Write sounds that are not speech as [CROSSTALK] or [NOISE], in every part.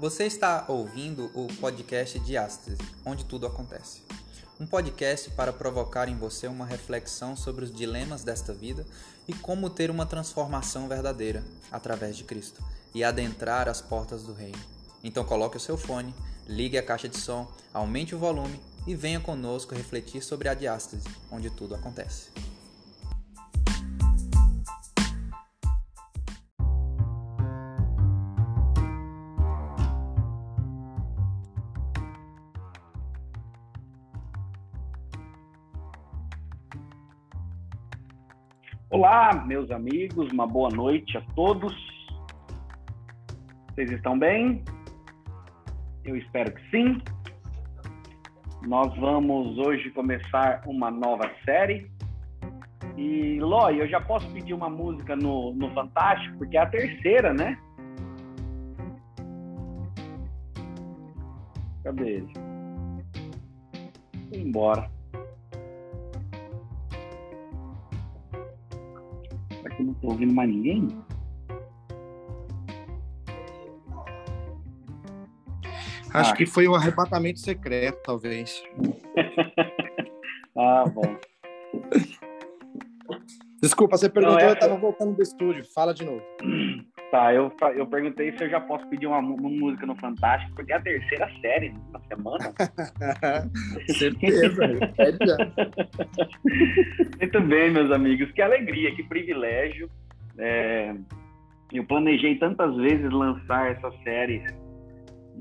Você está ouvindo o podcast Diástase, onde tudo acontece. Um podcast para provocar em você uma reflexão sobre os dilemas desta vida e como ter uma transformação verdadeira através de Cristo e adentrar as portas do reino. Então coloque o seu fone, ligue a caixa de som, aumente o volume e venha conosco refletir sobre a diástase, onde tudo acontece. Olá, meus amigos, uma boa noite a todos. Vocês estão bem? Eu espero que sim. Nós vamos hoje começar uma nova série. E, Loi, eu já posso pedir uma música no, no Fantástico, porque é a terceira, né? Cadê ele? Foi embora. Estou ouvindo mais ninguém? Acho ah. que foi o um arrebatamento secreto, talvez. [LAUGHS] ah, bom. Desculpa, você perguntou, não, é... eu estava voltando do estúdio. Fala de novo. Tá, eu, eu perguntei se eu já posso pedir uma, uma música no Fantástico, porque é a terceira série na semana. [LAUGHS] Certeza. [LAUGHS] Muito bem, meus amigos. Que alegria, que privilégio. É... Eu planejei tantas vezes lançar essa série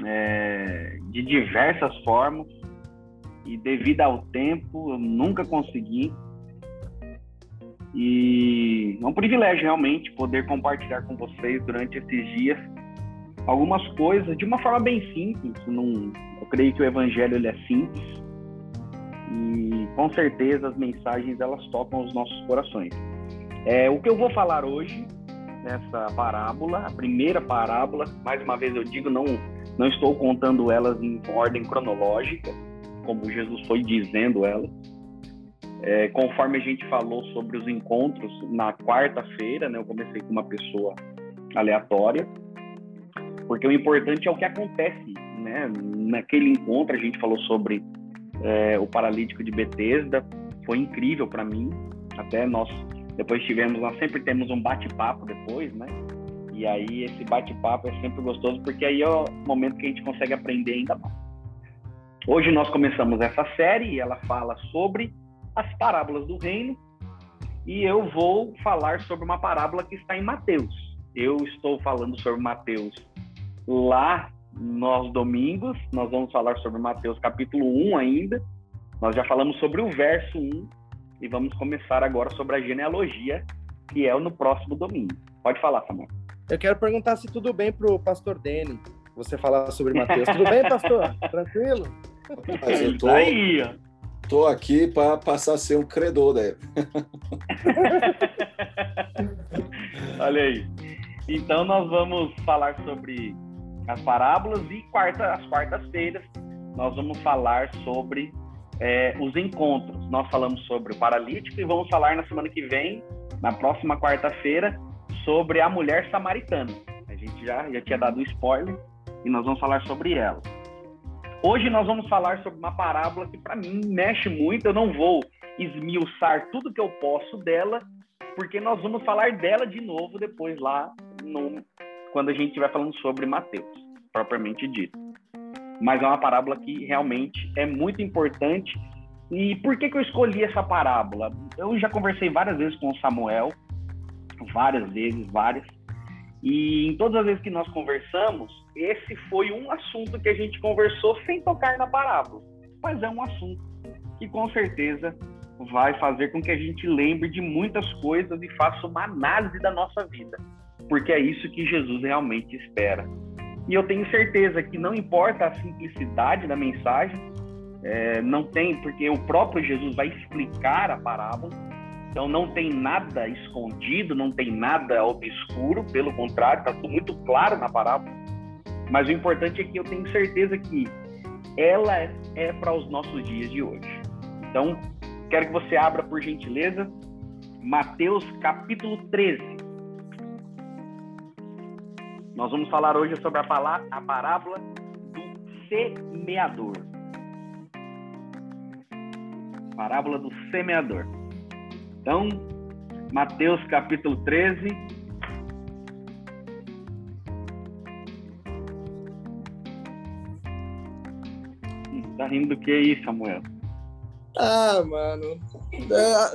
é, de diversas formas e devido ao tempo eu nunca consegui. E é um privilégio realmente poder compartilhar com vocês durante esses dias algumas coisas de uma forma bem simples. Eu creio que o evangelho ele é simples e com certeza as mensagens elas tocam os nossos corações. É, o que eu vou falar hoje nessa parábola, a primeira parábola, mais uma vez eu digo, não não estou contando elas em ordem cronológica, como Jesus foi dizendo elas. É, conforme a gente falou sobre os encontros na quarta-feira, né, eu comecei com uma pessoa aleatória, porque o importante é o que acontece, né? Naquele encontro a gente falou sobre é, o paralítico de Betesda, foi incrível para mim. Até nós depois tivemos, nós sempre temos um bate-papo depois, né? E aí esse bate-papo é sempre gostoso, porque aí é o momento que a gente consegue aprender ainda mais. Hoje nós começamos essa série e ela fala sobre as parábolas do reino. E eu vou falar sobre uma parábola que está em Mateus. Eu estou falando sobre Mateus lá nos domingos. Nós vamos falar sobre Mateus capítulo 1 ainda. Nós já falamos sobre o verso 1 e vamos começar agora sobre a genealogia, que é no próximo domingo. Pode falar, Samuel. Eu quero perguntar se tudo bem pro pastor Dene, você falar sobre Mateus. tudo bem, pastor? [LAUGHS] Tranquilo? Mas eu tô, aí, tô aqui para passar a ser um credor dele. [LAUGHS] Olha aí. Então nós vamos falar sobre as parábolas e quarta, as quartas-feiras nós vamos falar sobre é, os encontros. Nós falamos sobre o paralítico e vamos falar na semana que vem, na próxima quarta-feira, sobre a mulher samaritana. A gente já, já tinha dado um spoiler e nós vamos falar sobre ela. Hoje nós vamos falar sobre uma parábola que para mim mexe muito. Eu não vou esmiuçar tudo que eu posso dela, porque nós vamos falar dela de novo depois lá no, quando a gente estiver falando sobre Mateus, propriamente dito. Mas é uma parábola que realmente é muito importante. E por que, que eu escolhi essa parábola? Eu já conversei várias vezes com o Samuel várias vezes, várias. E em todas as vezes que nós conversamos, esse foi um assunto que a gente conversou sem tocar na parábola. Mas é um assunto que com certeza vai fazer com que a gente lembre de muitas coisas e faça uma análise da nossa vida. Porque é isso que Jesus realmente espera. E eu tenho certeza que não importa a simplicidade da mensagem, é, não tem, porque o próprio Jesus vai explicar a parábola, então não tem nada escondido, não tem nada obscuro, pelo contrário, está tudo muito claro na parábola. Mas o importante é que eu tenho certeza que ela é, para os nossos dias de hoje. Então, quero que você abra, por gentileza, Mateus capítulo 13. Nós vamos falar hoje sobre a, palavra, a parábola do semeador. Parábola do semeador. Então, Mateus capítulo 13. Rindo do que aí, Samuel? Ah, mano.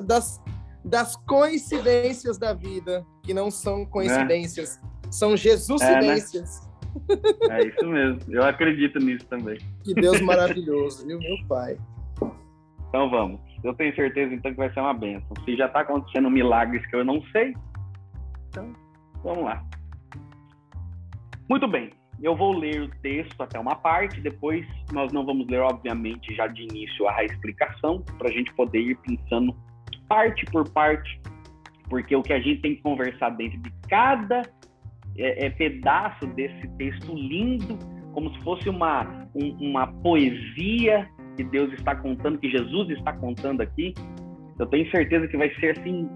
Das, das coincidências da vida, que não são coincidências, é. são Jesuscidências. É, né? é isso mesmo. Eu acredito nisso também. Que Deus maravilhoso, viu, meu pai? Então vamos. Eu tenho certeza então que vai ser uma benção. Se já está acontecendo milagres que eu não sei, então vamos lá. Muito bem. Eu vou ler o texto até uma parte, depois nós não vamos ler, obviamente, já de início a explicação, para a gente poder ir pensando parte por parte, porque o que a gente tem que conversar dentro de cada é, é, pedaço desse texto lindo, como se fosse uma, um, uma poesia que Deus está contando, que Jesus está contando aqui, eu tenho certeza que vai ser assim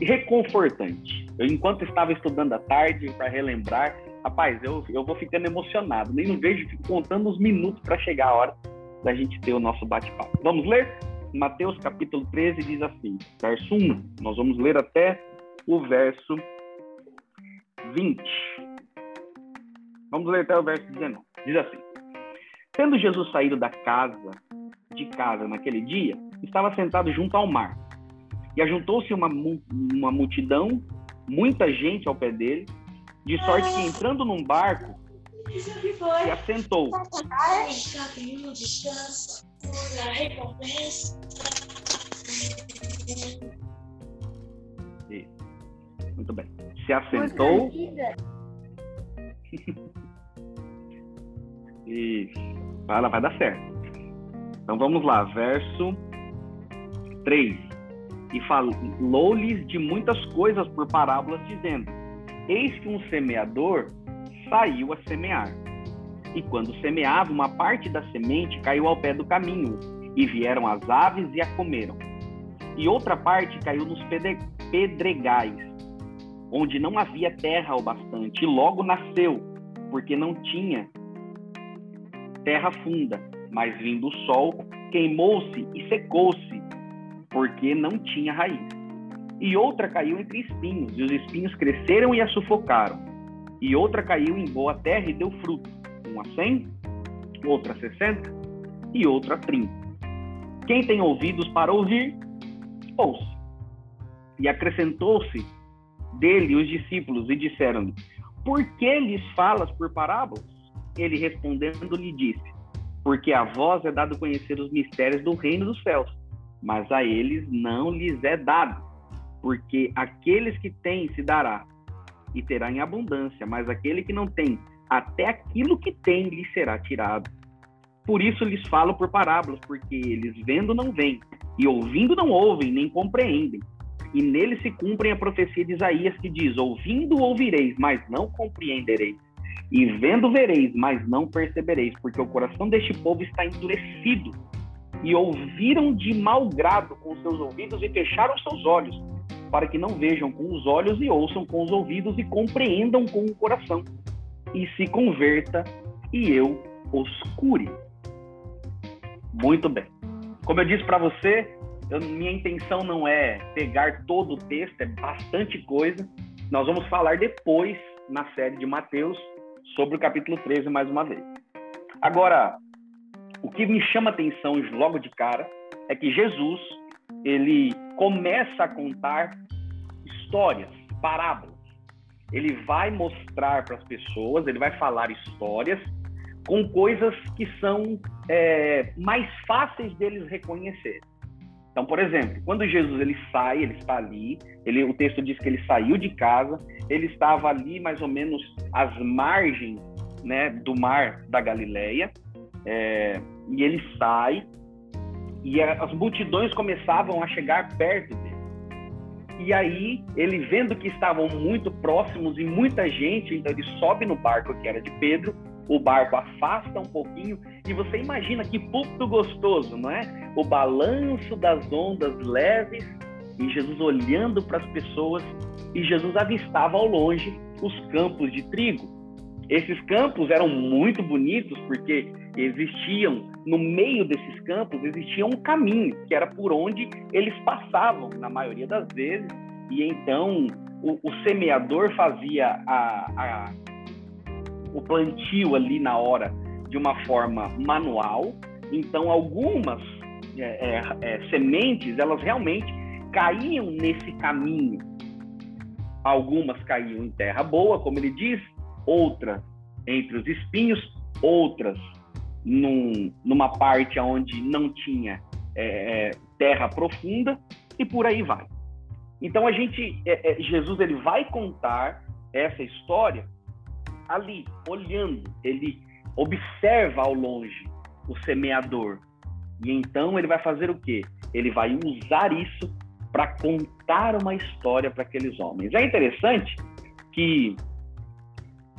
reconfortante. Eu, enquanto estava estudando à tarde para relembrar, rapaz, eu, eu vou ficando emocionado. Nem não vejo, fico contando os minutos para chegar a hora da gente ter o nosso bate-papo. Vamos ler? Mateus capítulo 13 diz assim, verso 1. Nós vamos ler até o verso 20. Vamos ler até o verso 19. Diz assim: Tendo Jesus saído da casa de casa naquele dia, estava sentado junto ao mar. E ajuntou-se uma, uma multidão, muita gente ao pé dele, de sorte que entrando num barco, se assentou. Muito bem. Se assentou. [LAUGHS] Isso. Ela vai dar certo. Então vamos lá, verso 3. E falou-lhes de muitas coisas por parábolas, dizendo: Eis que um semeador saiu a semear. E quando semeava, uma parte da semente caiu ao pé do caminho, e vieram as aves e a comeram. E outra parte caiu nos pedregais, onde não havia terra o bastante, e logo nasceu, porque não tinha terra funda mas vindo o sol, queimou-se e secou-se, porque não tinha raiz. E outra caiu entre espinhos, e os espinhos cresceram e a sufocaram. E outra caiu em boa terra e deu fruto, uma cem, outra sessenta e outra trinta. Quem tem ouvidos para ouvir, ouça. E acrescentou-se dele os discípulos e disseram-lhe: Por que lhes falas por parábolas? Ele respondendo lhe disse: porque a vós é dado conhecer os mistérios do reino dos céus, mas a eles não lhes é dado, porque aqueles que têm se dará e terá em abundância, mas aquele que não tem, até aquilo que tem lhe será tirado. Por isso lhes falo por parábolas, porque eles vendo não veem, e ouvindo não ouvem, nem compreendem. E nele se cumprem a profecia de Isaías que diz: Ouvindo ouvireis, mas não compreendereis e vendo vereis, mas não percebereis, porque o coração deste povo está endurecido. E ouviram de mau grado com seus ouvidos e fecharam seus olhos, para que não vejam com os olhos e ouçam com os ouvidos e compreendam com o coração, e se converta e eu os cure. Muito bem. Como eu disse para você, eu, minha intenção não é pegar todo o texto, é bastante coisa. Nós vamos falar depois na série de Mateus sobre o capítulo 13 mais uma vez. Agora, o que me chama atenção logo de cara é que Jesus, ele começa a contar histórias, parábolas. Ele vai mostrar para as pessoas, ele vai falar histórias com coisas que são é, mais fáceis deles reconhecer. Então, por exemplo, quando Jesus ele sai, ele está ali, ele, o texto diz que ele saiu de casa, ele estava ali mais ou menos às margens né, do mar da Galileia, é, e ele sai, e as multidões começavam a chegar perto dele. E aí, ele vendo que estavam muito próximos e muita gente, então ele sobe no barco que era de Pedro, o barco afasta um pouquinho e você imagina que púlpito gostoso, não é? O balanço das ondas leves e Jesus olhando para as pessoas e Jesus avistava ao longe os campos de trigo. Esses campos eram muito bonitos porque existiam, no meio desses campos, existia um caminho, que era por onde eles passavam, na maioria das vezes, e então o, o semeador fazia a, a, o plantio ali na hora de uma forma manual, então algumas é, é, é, sementes, elas realmente caíam nesse caminho. Algumas caíam em terra boa, como ele diz, outras entre os espinhos, outras num, numa parte onde não tinha é, é, terra profunda e por aí vai. Então a gente, é, é, Jesus ele vai contar essa história ali, olhando, ele observa ao longe o semeador e então ele vai fazer o quê? Ele vai usar isso para contar uma história para aqueles homens. É interessante que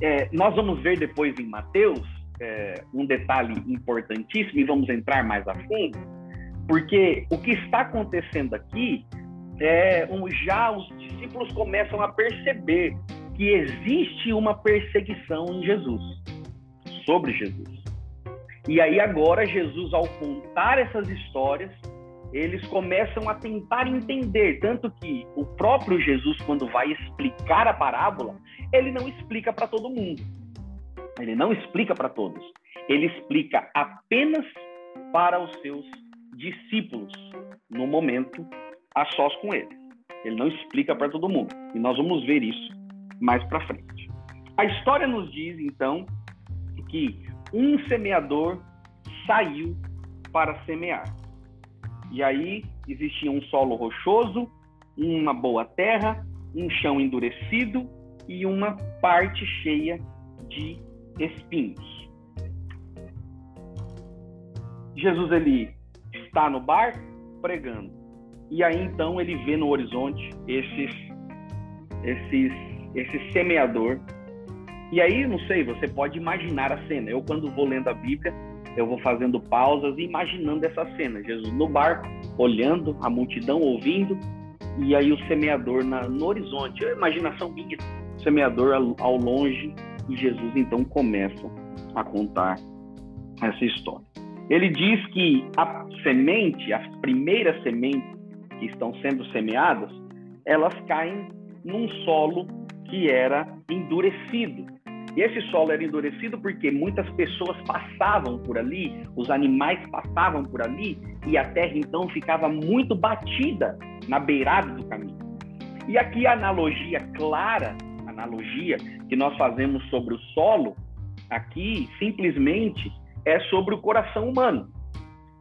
é, nós vamos ver depois em Mateus é, um detalhe importantíssimo e vamos entrar mais a fundo, porque o que está acontecendo aqui é um, já os discípulos começam a perceber que existe uma perseguição em Jesus, sobre Jesus. E aí agora Jesus, ao contar essas histórias, eles começam a tentar entender, tanto que o próprio Jesus, quando vai explicar a parábola, ele não explica para todo mundo. Ele não explica para todos. Ele explica apenas para os seus discípulos, no momento a sós com eles. Ele não explica para todo mundo. E nós vamos ver isso mais para frente. A história nos diz, então, que um semeador saiu para semear. E aí existia um solo rochoso, uma boa terra, um chão endurecido e uma parte cheia de espinhos. Jesus ele está no barco pregando. E aí então ele vê no horizonte esses esses esse semeador. E aí, não sei, você pode imaginar a cena. Eu quando vou lendo a Bíblia, eu vou fazendo pausas e imaginando essa cena. Jesus no barco, olhando a multidão, ouvindo, e aí o semeador na, no horizonte. A imaginação minha, o semeador ao, ao longe, e Jesus então começa a contar essa história. Ele diz que a semente, as primeiras sementes que estão sendo semeadas, elas caem num solo que era endurecido. Esse solo era endurecido porque muitas pessoas passavam por ali, os animais passavam por ali, e a terra então ficava muito batida na beirada do caminho. E aqui a analogia clara, analogia que nós fazemos sobre o solo, aqui simplesmente é sobre o coração humano.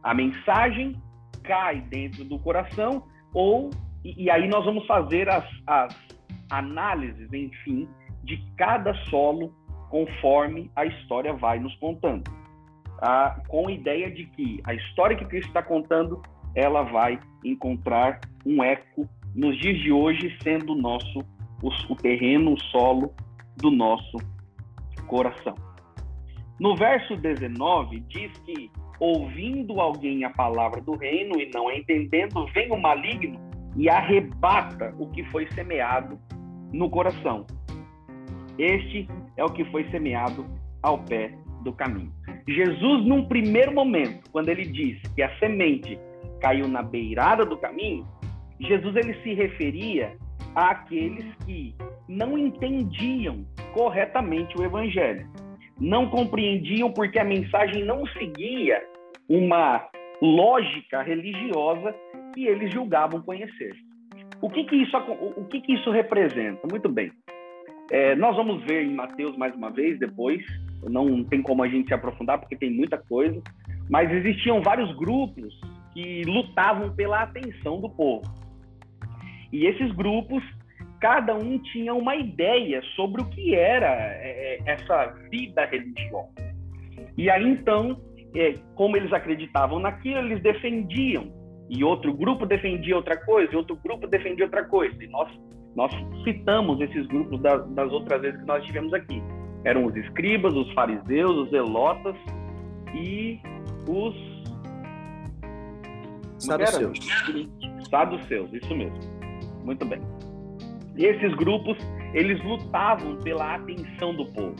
A mensagem cai dentro do coração, ou e, e aí nós vamos fazer as, as análises, enfim, de cada solo conforme a história vai nos contando. Com a ideia de que a história que Cristo está contando, ela vai encontrar um eco nos dias de hoje, sendo nosso o, o terreno, o solo do nosso coração. No verso 19 diz que ouvindo alguém a palavra do reino e não entendendo, vem o maligno e arrebata o que foi semeado no coração. Este é o que foi semeado ao pé do caminho. Jesus, num primeiro momento, quando ele diz que a semente caiu na beirada do caminho, Jesus ele se referia àqueles que não entendiam corretamente o evangelho. Não compreendiam porque a mensagem não seguia uma lógica religiosa que eles julgavam conhecer. O que, que, isso, o que, que isso representa? Muito bem. É, nós vamos ver em Mateus mais uma vez depois, não tem como a gente se aprofundar porque tem muita coisa, mas existiam vários grupos que lutavam pela atenção do povo. E esses grupos, cada um tinha uma ideia sobre o que era é, é essa vida religiosa. E aí então, é, como eles acreditavam naquilo, eles defendiam. E outro grupo defendia outra coisa, e outro grupo defendia outra coisa. E nós nós citamos esses grupos das, das outras vezes que nós tivemos aqui. Eram os escribas, os fariseus, os zelotas e os saduceus. Saduceus, isso mesmo. Muito bem. E esses grupos, eles lutavam pela atenção do povo.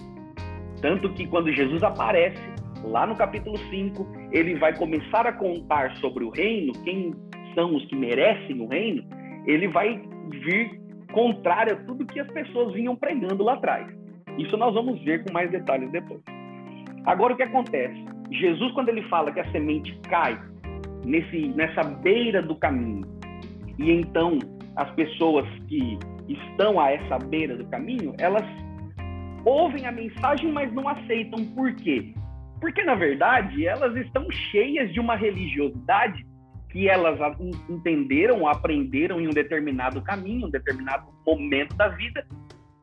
Tanto que quando Jesus aparece, lá no capítulo 5, ele vai começar a contar sobre o reino, quem são os que merecem o reino, ele vai vir contrário a tudo que as pessoas vinham pregando lá atrás. Isso nós vamos ver com mais detalhes depois. Agora o que acontece? Jesus, quando ele fala que a semente cai nesse, nessa beira do caminho, e então as pessoas que estão a essa beira do caminho, elas ouvem a mensagem, mas não aceitam. Por quê? Porque, na verdade, elas estão cheias de uma religiosidade que elas entenderam, aprenderam em um determinado caminho, um determinado momento da vida,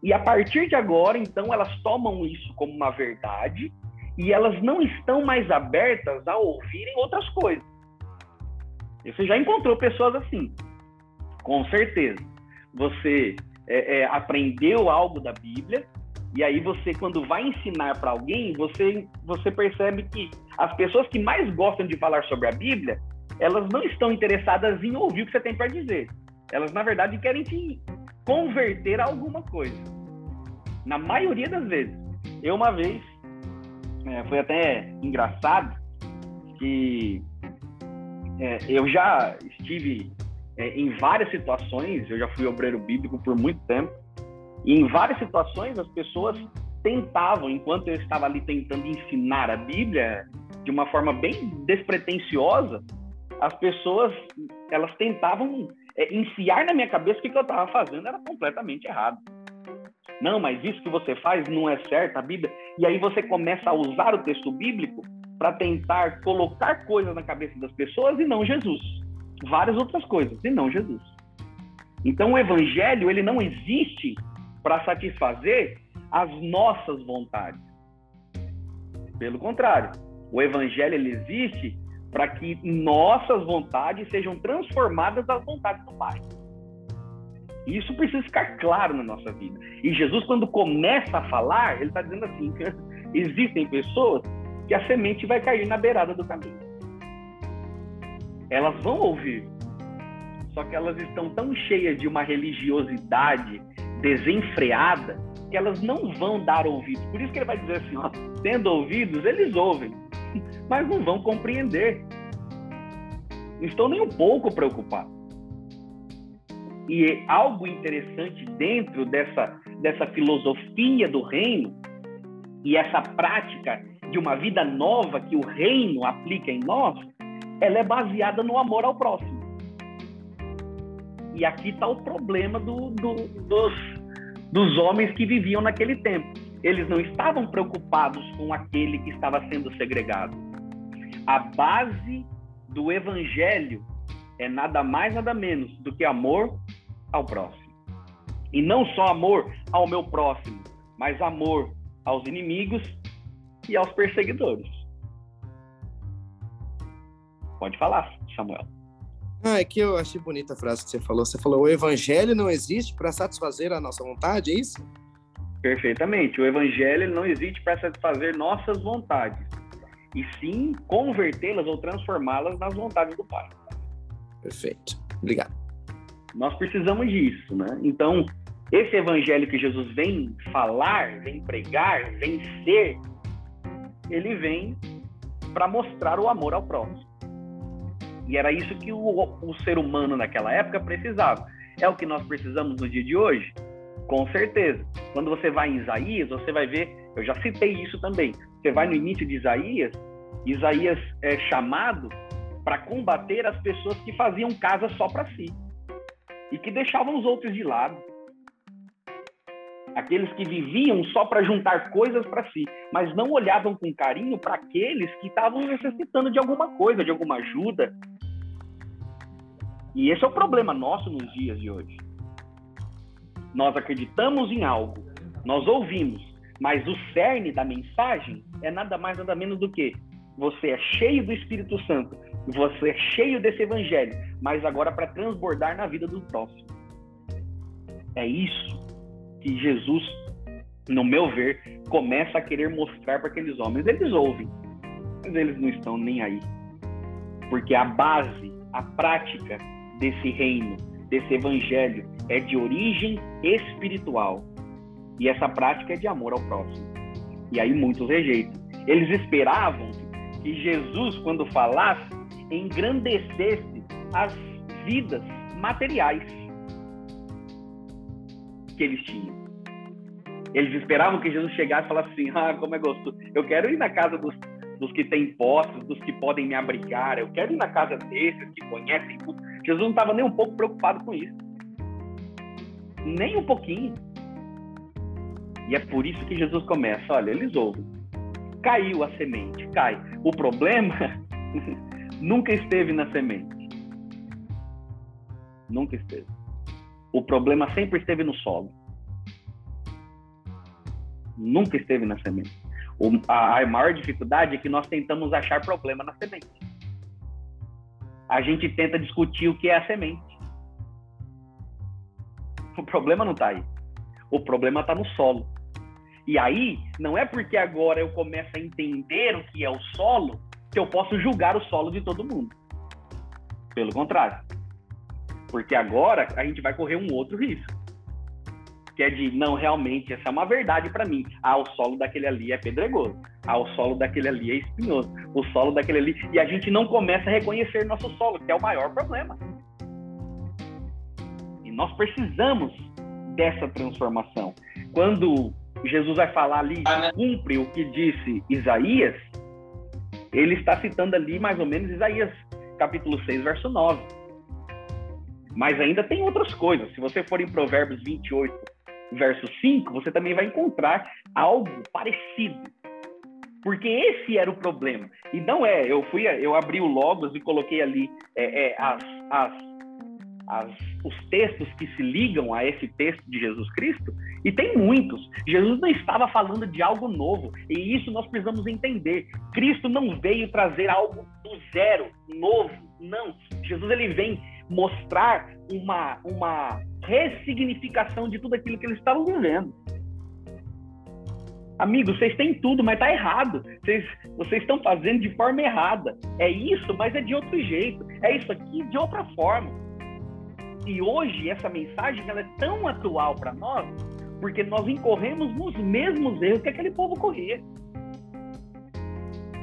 e a partir de agora, então, elas tomam isso como uma verdade e elas não estão mais abertas a ouvirem outras coisas. Você já encontrou pessoas assim, com certeza. Você é, é, aprendeu algo da Bíblia e aí você, quando vai ensinar para alguém, você, você percebe que as pessoas que mais gostam de falar sobre a Bíblia, elas não estão interessadas em ouvir o que você tem para dizer. Elas, na verdade, querem te converter a alguma coisa. Na maioria das vezes. Eu, uma vez, é, foi até engraçado que é, eu já estive é, em várias situações, eu já fui obreiro bíblico por muito tempo, e em várias situações as pessoas tentavam, enquanto eu estava ali tentando ensinar a Bíblia de uma forma bem despretensiosa, as pessoas elas tentavam é, enfiar na minha cabeça que o que eu estava fazendo era completamente errado. Não, mas isso que você faz não é certo, a Bíblia. E aí você começa a usar o texto bíblico para tentar colocar coisas na cabeça das pessoas e não Jesus. Várias outras coisas e não Jesus. Então o evangelho ele não existe para satisfazer as nossas vontades. Pelo contrário, o evangelho ele existe para que nossas vontades sejam transformadas nas vontades do Pai. Isso precisa ficar claro na nossa vida. E Jesus, quando começa a falar, ele está dizendo assim: [LAUGHS] existem pessoas que a semente vai cair na beirada do caminho. Elas vão ouvir, só que elas estão tão cheias de uma religiosidade desenfreada que elas não vão dar ouvidos. Por isso que ele vai dizer assim, ó, tendo ouvidos, eles ouvem, [LAUGHS] mas não vão compreender. Não estão nem um pouco preocupados. E algo interessante dentro dessa, dessa filosofia do reino e essa prática de uma vida nova que o reino aplica em nós, ela é baseada no amor ao próximo. E aqui está o problema do, do, dos, dos homens que viviam naquele tempo. Eles não estavam preocupados com aquele que estava sendo segregado. A base do evangelho é nada mais, nada menos do que amor ao próximo. E não só amor ao meu próximo, mas amor aos inimigos e aos perseguidores. Pode falar, Samuel. Ah, é que eu achei bonita a frase que você falou. Você falou: o evangelho não existe para satisfazer a nossa vontade, é isso? Perfeitamente. O evangelho não existe para satisfazer nossas vontades, e sim convertê-las ou transformá-las nas vontades do Pai. Perfeito. Obrigado. Nós precisamos disso, né? Então, esse evangelho que Jesus vem falar, vem pregar, vem ser, ele vem para mostrar o amor ao próximo. E era isso que o, o ser humano naquela época precisava. É o que nós precisamos no dia de hoje? Com certeza. Quando você vai em Isaías, você vai ver, eu já citei isso também. Você vai no início de Isaías, Isaías é chamado para combater as pessoas que faziam casa só para si e que deixavam os outros de lado. Aqueles que viviam só para juntar coisas para si, mas não olhavam com carinho para aqueles que estavam necessitando de alguma coisa, de alguma ajuda, e esse é o problema nosso nos dias de hoje. Nós acreditamos em algo, nós ouvimos, mas o cerne da mensagem é nada mais nada menos do que você é cheio do Espírito Santo, você é cheio desse evangelho, mas agora para transbordar na vida do próximo. É isso que Jesus, no meu ver, começa a querer mostrar para aqueles homens. Eles ouvem, mas eles não estão nem aí. Porque a base, a prática desse reino, desse evangelho, é de origem espiritual. E essa prática é de amor ao próximo. E aí muitos rejeitam. Eles esperavam que Jesus, quando falasse, engrandecesse as vidas materiais que eles tinham. Eles esperavam que Jesus chegasse e falasse assim: Ah, como é gostoso. Eu quero ir na casa dos, dos que têm posses, dos que podem me abrigar. Eu quero ir na casa desses que conhecem tudo. Jesus não estava nem um pouco preocupado com isso. Nem um pouquinho. E é por isso que Jesus começa: olha, eles ouvem. Caiu a semente, cai. O problema [LAUGHS] nunca esteve na semente. Nunca esteve. O problema sempre esteve no solo. Nunca esteve na semente. A maior dificuldade é que nós tentamos achar problema na semente. A gente tenta discutir o que é a semente. O problema não está aí. O problema está no solo. E aí, não é porque agora eu começo a entender o que é o solo que eu posso julgar o solo de todo mundo. Pelo contrário. Porque agora a gente vai correr um outro risco. Que é de, não, realmente, essa é uma verdade para mim. Ah, o solo daquele ali é pedregoso. Ah, o solo daquele ali é espinhoso. O solo daquele ali. E a gente não começa a reconhecer nosso solo, que é o maior problema. E nós precisamos dessa transformação. Quando Jesus vai falar ali, ah, né? cumpre o que disse Isaías, ele está citando ali mais ou menos Isaías capítulo 6, verso 9. Mas ainda tem outras coisas. Se você for em Provérbios 28, verso 5, você também vai encontrar algo parecido. Porque esse era o problema. E não é, eu fui, eu abri o Logos e coloquei ali é, é, as, as as, os textos que se ligam a esse texto de Jesus Cristo, e tem muitos. Jesus não estava falando de algo novo, e isso nós precisamos entender. Cristo não veio trazer algo do zero, novo, não. Jesus ele vem mostrar uma, uma ressignificação de tudo aquilo que eles estavam vivendo. Amigos, vocês têm tudo, mas tá errado. Vocês, vocês estão fazendo de forma errada. É isso, mas é de outro jeito. É isso aqui de outra forma. E hoje essa mensagem ela é tão atual para nós, porque nós incorremos nos mesmos erros que aquele povo corria.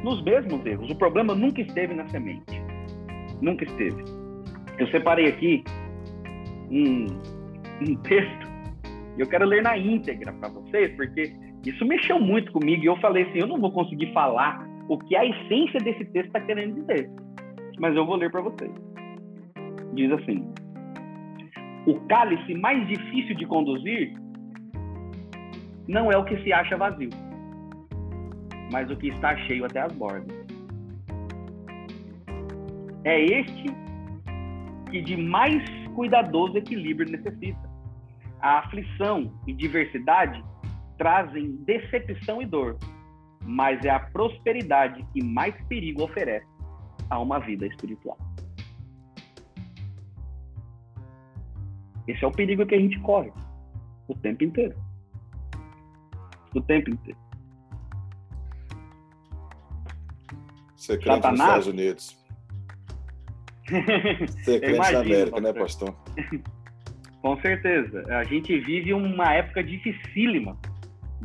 Nos mesmos erros. O problema nunca esteve na semente. Nunca esteve. Eu separei aqui um, um texto e eu quero ler na íntegra para vocês, porque isso mexeu muito comigo e eu falei assim, eu não vou conseguir falar o que a essência desse texto está querendo dizer, mas eu vou ler para vocês. Diz assim: o cálice mais difícil de conduzir não é o que se acha vazio, mas o que está cheio até as bordas. É este que de mais cuidadoso equilíbrio necessita. A aflição e diversidade trazem decepção e dor, mas é a prosperidade que mais perigo oferece a uma vida espiritual. Esse é o perigo que a gente corre o tempo inteiro. O tempo inteiro. Você é crente Satanás... nos Estados Unidos. [LAUGHS] Você é crente imagino, na América, né, pastor? [LAUGHS] Com certeza. A gente vive uma época dificílima.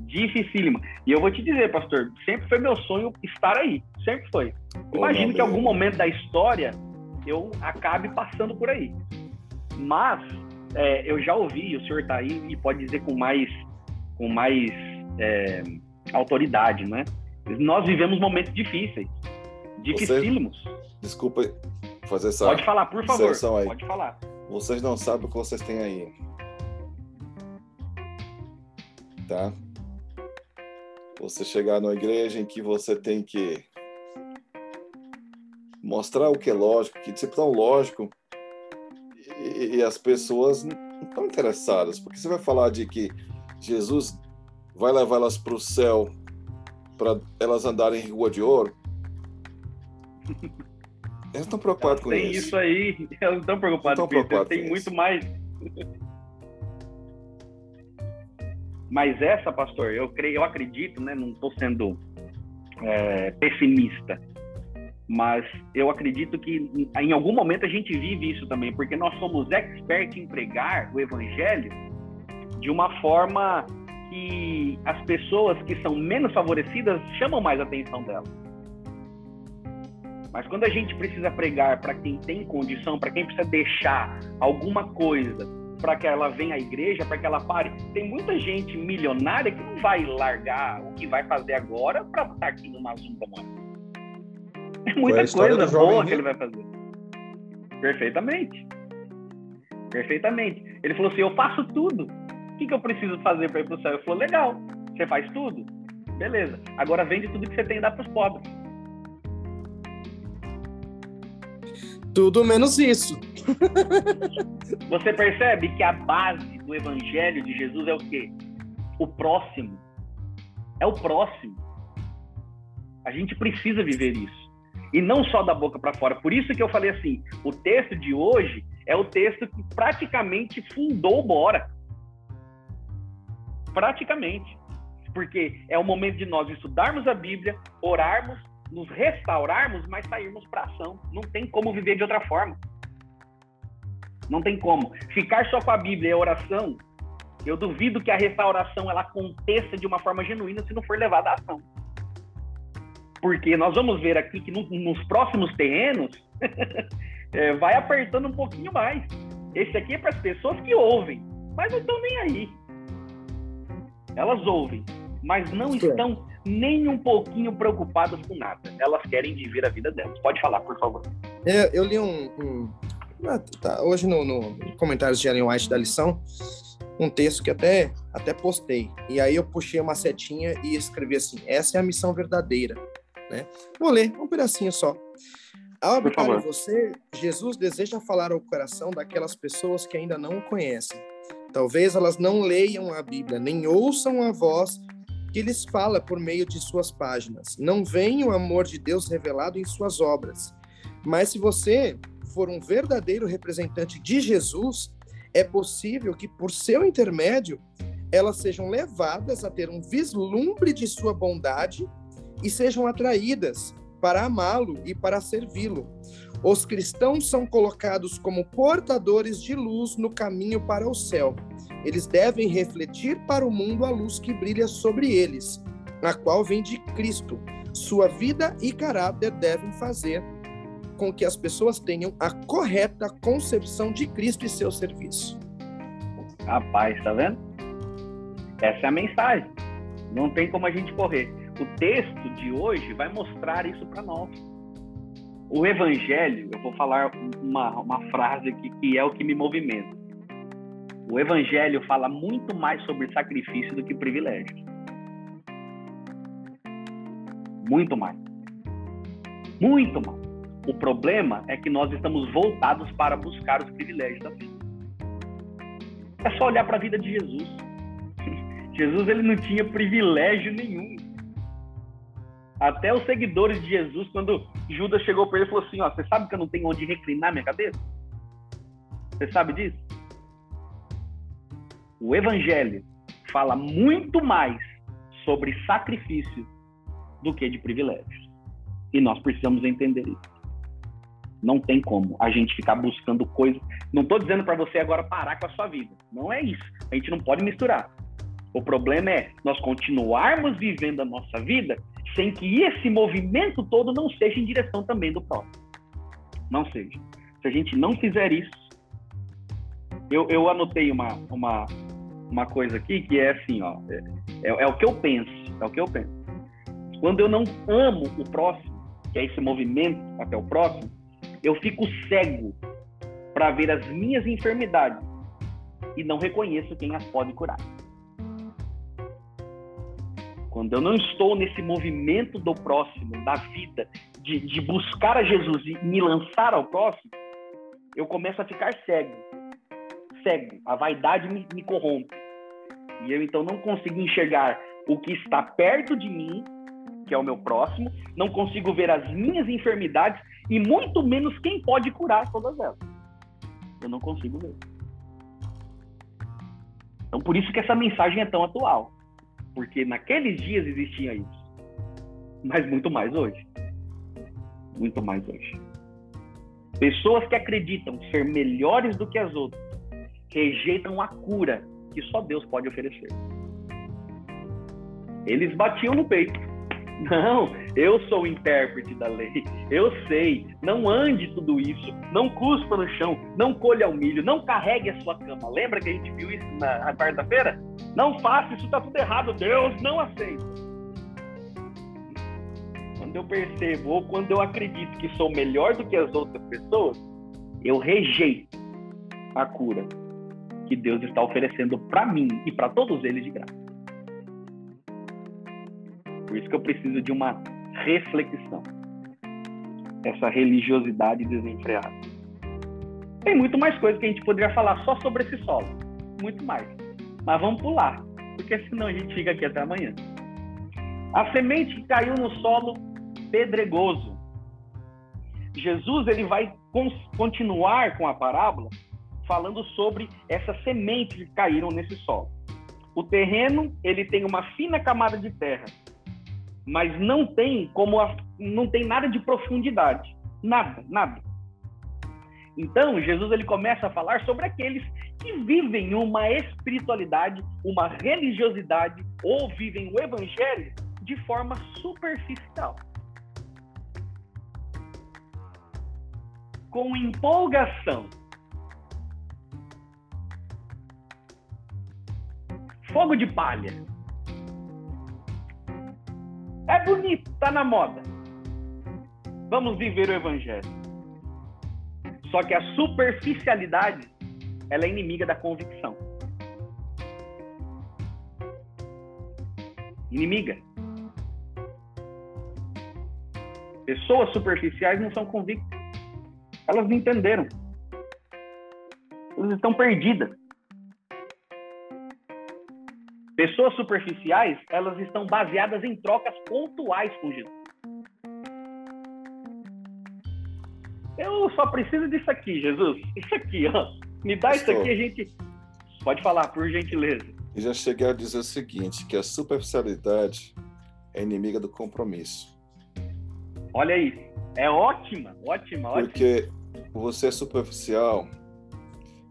Dificílima. E eu vou te dizer, pastor, sempre foi meu sonho estar aí. Sempre foi. Imagino que em algum momento da história eu acabe passando por aí. Mas é, eu já ouvi, o senhor está aí e pode dizer com mais, com mais é, autoridade, né? Nós vivemos momentos difíceis, dificílimos. Desculpa fazer essa. Pode falar, por favor. Pode falar. Vocês não sabem o que vocês têm aí. Tá? Você chegar numa igreja em que você tem que mostrar o que é lógico, que tipo tão lógico e, e as pessoas não estão interessadas, porque você vai falar de que Jesus vai levar elas para o céu para elas andarem em rua de ouro. Elas estão preocupadas com tem isso. Tem isso aí, elas não estão preocupadas com isso. Tem muito mais. Mas essa, pastor, eu creio, eu acredito, né? Não estou sendo é, pessimista mas eu acredito que em algum momento a gente vive isso também, porque nós somos expertos em pregar o evangelho de uma forma que as pessoas que são menos favorecidas chamam mais atenção dela. Mas quando a gente precisa pregar para quem tem condição, para quem precisa deixar alguma coisa para que ela venha à igreja, para que ela pare, tem muita gente milionária que não vai largar o que vai fazer agora para estar aqui no Zoom como É muita coisa boa que ele vai fazer. Perfeitamente. Perfeitamente. Ele falou assim: Eu faço tudo. O que, que eu preciso fazer para ir para o céu? Eu falou: Legal. Você faz tudo? Beleza. Agora vende tudo que você tem e dá para os pobres. Tudo menos isso. Você percebe que a base do evangelho de Jesus é o quê? O próximo. É o próximo. A gente precisa viver isso. E não só da boca para fora. Por isso que eu falei assim, o texto de hoje é o texto que praticamente fundou o Bora. Praticamente. Porque é o momento de nós estudarmos a Bíblia, orarmos nos restaurarmos, mas sairmos para ação. Não tem como viver de outra forma. Não tem como. Ficar só com a Bíblia e a oração, eu duvido que a restauração ela aconteça de uma forma genuína se não for levada à ação. Porque nós vamos ver aqui que no, nos próximos terrenos [LAUGHS] é, vai apertando um pouquinho mais. Esse aqui é para as pessoas que ouvem, mas não estão nem aí. Elas ouvem, mas não estão nem um pouquinho preocupadas com nada. Elas querem viver a vida delas. Pode falar, por favor. É, eu li um, um tá, hoje no, no comentários de Ellen White da lição um texto que até até postei e aí eu puxei uma setinha e escrevi assim: essa é a missão verdadeira, né? Vou ler um pedacinho só. Ao habitar em você, Jesus deseja falar ao coração daquelas pessoas que ainda não o conhecem. Talvez elas não leiam a Bíblia, nem ouçam a voz que lhes fala por meio de suas páginas. Não vem o amor de Deus revelado em suas obras. Mas se você for um verdadeiro representante de Jesus, é possível que por seu intermédio elas sejam levadas a ter um vislumbre de sua bondade e sejam atraídas para amá-lo e para servi-lo. Os cristãos são colocados como portadores de luz no caminho para o céu. Eles devem refletir para o mundo a luz que brilha sobre eles, a qual vem de Cristo. Sua vida e caráter devem fazer com que as pessoas tenham a correta concepção de Cristo e seu serviço. Rapaz, tá vendo? Essa é a mensagem. Não tem como a gente correr. O texto de hoje vai mostrar isso para nós. O evangelho, eu vou falar uma, uma frase aqui que é o que me movimenta. O evangelho fala muito mais sobre sacrifício do que privilégio. Muito mais. Muito mais. O problema é que nós estamos voltados para buscar os privilégios da vida. É só olhar para a vida de Jesus. [LAUGHS] Jesus ele não tinha privilégio nenhum. Até os seguidores de Jesus, quando Judas chegou para ele e falou assim: Ó, você sabe que eu não tenho onde reclinar minha cabeça? Você sabe disso? O Evangelho fala muito mais sobre sacrifício do que de privilégios. E nós precisamos entender isso. Não tem como a gente ficar buscando coisas. Não estou dizendo para você agora parar com a sua vida. Não é isso. A gente não pode misturar. O problema é nós continuarmos vivendo a nossa vida sem que esse movimento todo não seja em direção também do próximo. Não seja. Se a gente não fizer isso, eu, eu anotei uma, uma, uma coisa aqui que é assim, ó, é, é, é, o que eu penso, é o que eu penso. Quando eu não amo o próximo, que é esse movimento até o próximo, eu fico cego para ver as minhas enfermidades e não reconheço quem as pode curar. Quando eu não estou nesse movimento do próximo, da vida, de, de buscar a Jesus e me lançar ao próximo, eu começo a ficar cego. Cego. A vaidade me, me corrompe. E eu então não consigo enxergar o que está perto de mim, que é o meu próximo, não consigo ver as minhas enfermidades e muito menos quem pode curar todas elas. Eu não consigo ver. Então, por isso que essa mensagem é tão atual. Porque naqueles dias existia isso. Mas muito mais hoje. Muito mais hoje. Pessoas que acreditam ser melhores do que as outras rejeitam a cura que só Deus pode oferecer. Eles batiam no peito. [LAUGHS] Não, eu sou o intérprete da lei. Eu sei. Não ande tudo isso. Não cuspa no chão. Não colha o milho. Não carregue a sua cama. Lembra que a gente viu isso na quarta-feira? Não faça, isso está tudo errado. Deus não aceita. Quando eu percebo ou quando eu acredito que sou melhor do que as outras pessoas, eu rejeito a cura que Deus está oferecendo para mim e para todos eles de graça. Por isso que eu preciso de uma reflexão. Essa religiosidade desenfreada. Tem muito mais coisa que a gente poderia falar só sobre esse solo. Muito mais. Mas vamos pular, porque senão a gente fica aqui até amanhã. A semente que caiu no solo pedregoso. Jesus ele vai continuar com a parábola falando sobre essas sementes que caíram nesse solo. O terreno ele tem uma fina camada de terra mas não tem como a, não tem nada de profundidade, nada, nada. Então Jesus ele começa a falar sobre aqueles que vivem uma espiritualidade, uma religiosidade ou vivem o evangelho de forma superficial. Com empolgação. Fogo de palha é bonito, tá na moda. Vamos viver o evangelho. Só que a superficialidade, ela é inimiga da convicção. Inimiga. Pessoas superficiais não são convictas. Elas não entenderam. Elas estão perdidas. Pessoas superficiais, elas estão baseadas em trocas pontuais com Jesus. Eu só preciso disso aqui, Jesus. Isso aqui, ó. Me dá Estou. isso aqui, a gente. Pode falar, por gentileza. E já cheguei a dizer o seguinte: que a superficialidade é inimiga do compromisso. Olha aí. É ótima, ótima, ótima. Porque você é superficial,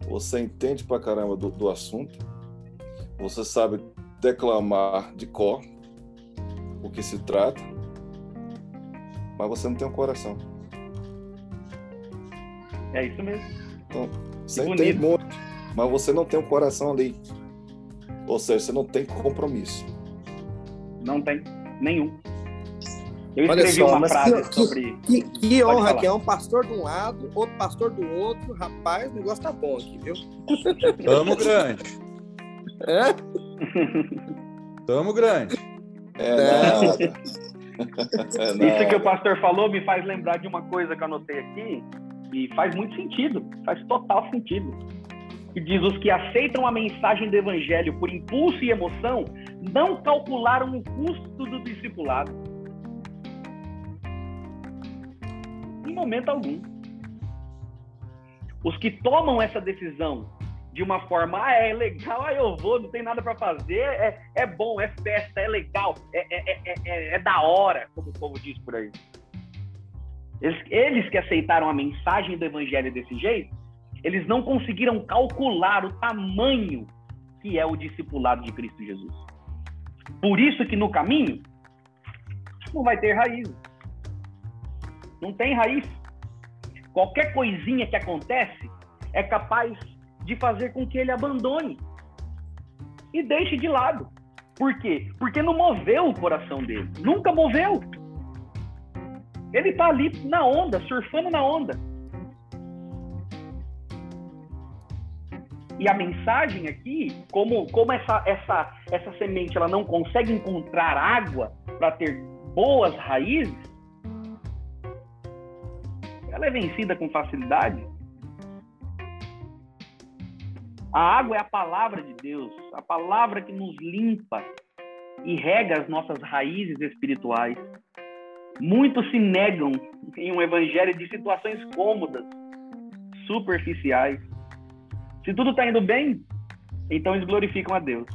você entende pra caramba do, do assunto, você sabe declamar de cor o que se trata, mas você não tem um coração. É isso mesmo. Então, você tem muito, mas você não tem um coração ali. Ou seja, você não tem compromisso. Não tem nenhum. Eu Olha escrevi só, uma frase que, sobre. Que, que honra que é um pastor de um lado, outro pastor do outro. Rapaz, o negócio tá bom aqui, viu? Tamo grande. É? [LAUGHS] Tamo grande. É, não. [LAUGHS] É, Isso que o pastor falou me faz lembrar de uma coisa que eu anotei aqui e faz muito sentido, faz total sentido. Que diz: os que aceitam a mensagem do evangelho por impulso e emoção não calcularam o custo do discipulado. Em momento algum. Os que tomam essa decisão de uma forma, ah, é legal, ah, eu vou, não tem nada para fazer, é, é bom, é festa, é legal, é, é, é, é, da hora, como o povo diz por aí. Eles, eles que aceitaram a mensagem do evangelho desse jeito, eles não conseguiram calcular o tamanho que é o discipulado de Cristo Jesus. Por isso que no caminho não vai ter raiz. Não tem raiz. Qualquer coisinha que acontece é capaz de fazer com que ele abandone e deixe de lado. Por quê? Porque não moveu o coração dele. Nunca moveu. Ele está ali na onda, surfando na onda. E a mensagem aqui, como, como essa, essa, essa semente ela não consegue encontrar água para ter boas raízes, ela é vencida com facilidade. A água é a palavra de Deus, a palavra que nos limpa e rega as nossas raízes espirituais. Muitos se negam em um evangelho de situações cômodas, superficiais. Se tudo está indo bem, então eles glorificam a Deus.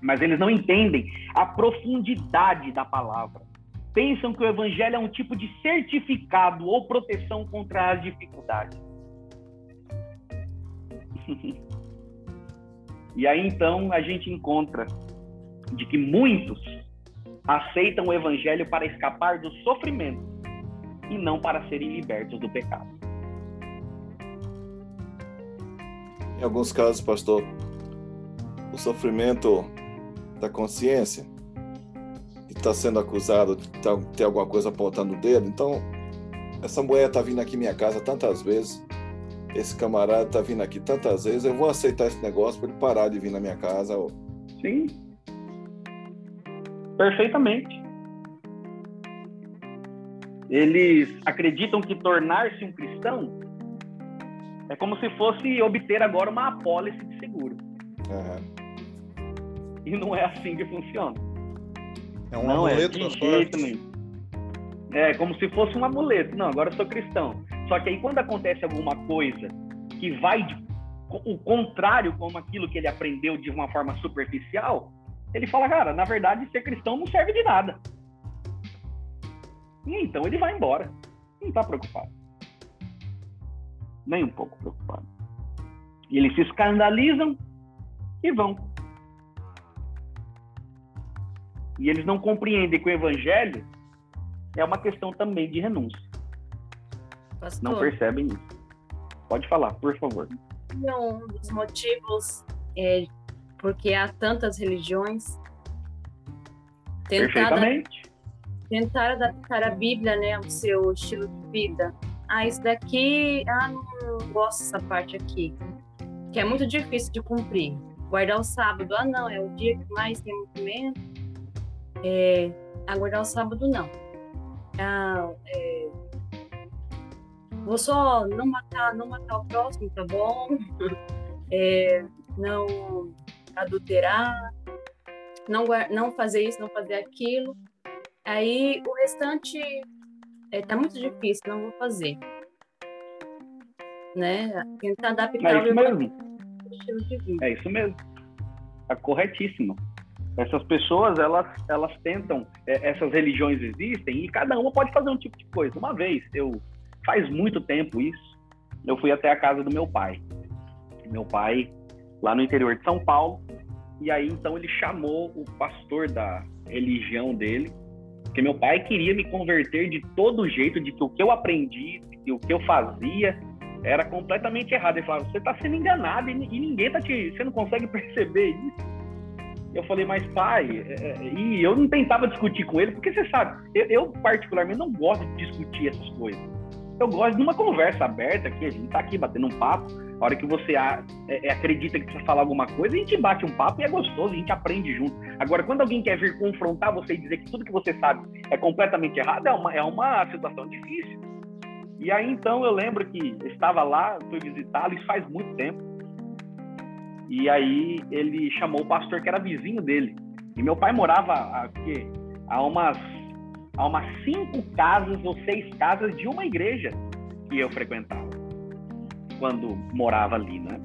Mas eles não entendem a profundidade da palavra. Pensam que o evangelho é um tipo de certificado ou proteção contra as dificuldades. [LAUGHS] E aí então a gente encontra de que muitos aceitam o evangelho para escapar do sofrimento e não para serem libertos do pecado. Em alguns casos, pastor, o sofrimento da consciência, que está sendo acusado de ter alguma coisa apontando o dedo, então essa mulher está vindo aqui em minha casa tantas vezes, esse camarada está vindo aqui tantas vezes, eu vou aceitar esse negócio para ele parar de vir na minha casa. Sim. Perfeitamente. Eles acreditam que tornar-se um cristão é como se fosse obter agora uma apólice de seguro. Uhum. E não é assim que funciona. É um não amuleto é, de jeito nenhum. É como se fosse um amuleto. Não, agora eu sou cristão. Só que aí quando acontece alguma coisa que vai de, o contrário como aquilo que ele aprendeu de uma forma superficial, ele fala, cara, na verdade ser cristão não serve de nada. E então ele vai embora. Não está preocupado. Nem um pouco preocupado. E eles se escandalizam e vão. E eles não compreendem que o evangelho é uma questão também de renúncia. Pastor, não percebem isso. Pode falar, por favor. Um dos motivos é porque há tantas religiões. Tentar, Perfeitamente. Tentar adaptar a Bíblia né, ao seu estilo de vida. Ah, isso daqui, ah, não gosto dessa parte aqui. Que é muito difícil de cumprir. Guardar o sábado, ah, não, é o dia que mais tem movimento. É, aguardar o sábado, não ah, é, vou só não matar, não matar o próximo, tá bom? [LAUGHS] É, não adulterar, não, não fazer isso, não fazer aquilo. Aí o restante é, tá muito difícil, não vou fazer. Né? Tentar adaptar é isso mesmo. estilo de vida. É isso mesmo. Tá corretíssimo. Essas pessoas, elas, elas tentam, é, essas religiões existem e cada uma pode fazer um tipo de coisa. Uma vez, eu, faz muito tempo isso, eu fui até a casa do meu pai. Meu pai, lá no interior de São Paulo, e aí então ele chamou o pastor da religião dele, porque meu pai queria me converter de todo jeito, de que o que eu aprendi, que o que eu fazia era completamente errado. Ele falava, você está sendo enganado e, ninguém tá te. Você não consegue [LAUGHS] perceber isso. Eu falei, mas pai, é, é, e eu não tentava discutir com ele, porque você sabe, eu, eu, particularmente não gosto de discutir essas coisas. Eu gosto de uma conversa aberta aqui, a gente tá aqui batendo um papo. A hora que você é, é, acredita que precisa falar alguma coisa, a gente bate um papo e é gostoso, a gente aprende junto. Agora, quando alguém quer vir confrontar você e dizer que tudo que você sabe é completamente errado, é uma, é uma situação difícil. E aí, então, eu lembro que estava lá, fui visitá-lo, isso faz muito tempo. E aí ele chamou o pastor que era vizinho dele. E meu pai morava a, a umas a umas cinco casas ou seis casas de uma igreja que eu frequentava quando morava ali, né?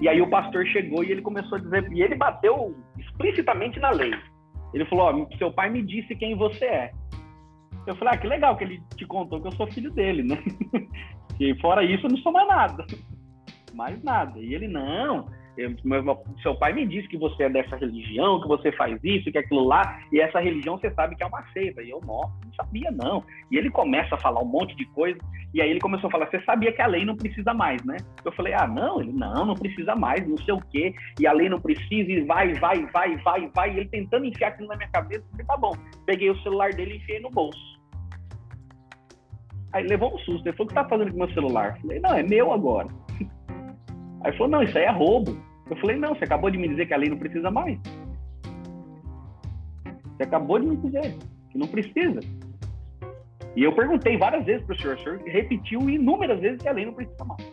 E aí o pastor chegou e ele começou a dizer e ele bateu explicitamente na lei. Ele falou: ó, seu pai me disse quem você é. Eu falei: ah, que legal que ele te contou que eu sou filho dele, né? [LAUGHS] e fora isso eu não sou mais nada, mais nada. E ele não seu pai me disse que você é dessa religião, que você faz isso, que aquilo lá, e essa religião você sabe que é uma seita. E eu, nossa, não sabia não. E ele começa a falar um monte de coisa, e aí ele começou a falar, você sabia que a lei não precisa mais, né? Eu falei, ah, não, ele, não, não precisa mais, não sei o quê, e a lei não precisa, e vai, vai, vai, vai, vai, e ele tentando enfiar aquilo na minha cabeça, eu falei, tá bom. Peguei o celular dele e enfiei no bolso. Aí levou um susto, ele falou, o que tá fazendo com meu celular? Eu falei, não, é meu agora. Aí falou, não, isso aí é roubo. Eu falei, não, você acabou de me dizer que a lei não precisa mais. Você acabou de me dizer que não precisa. E eu perguntei várias vezes para o senhor, o senhor repetiu inúmeras vezes que a lei não precisa mais.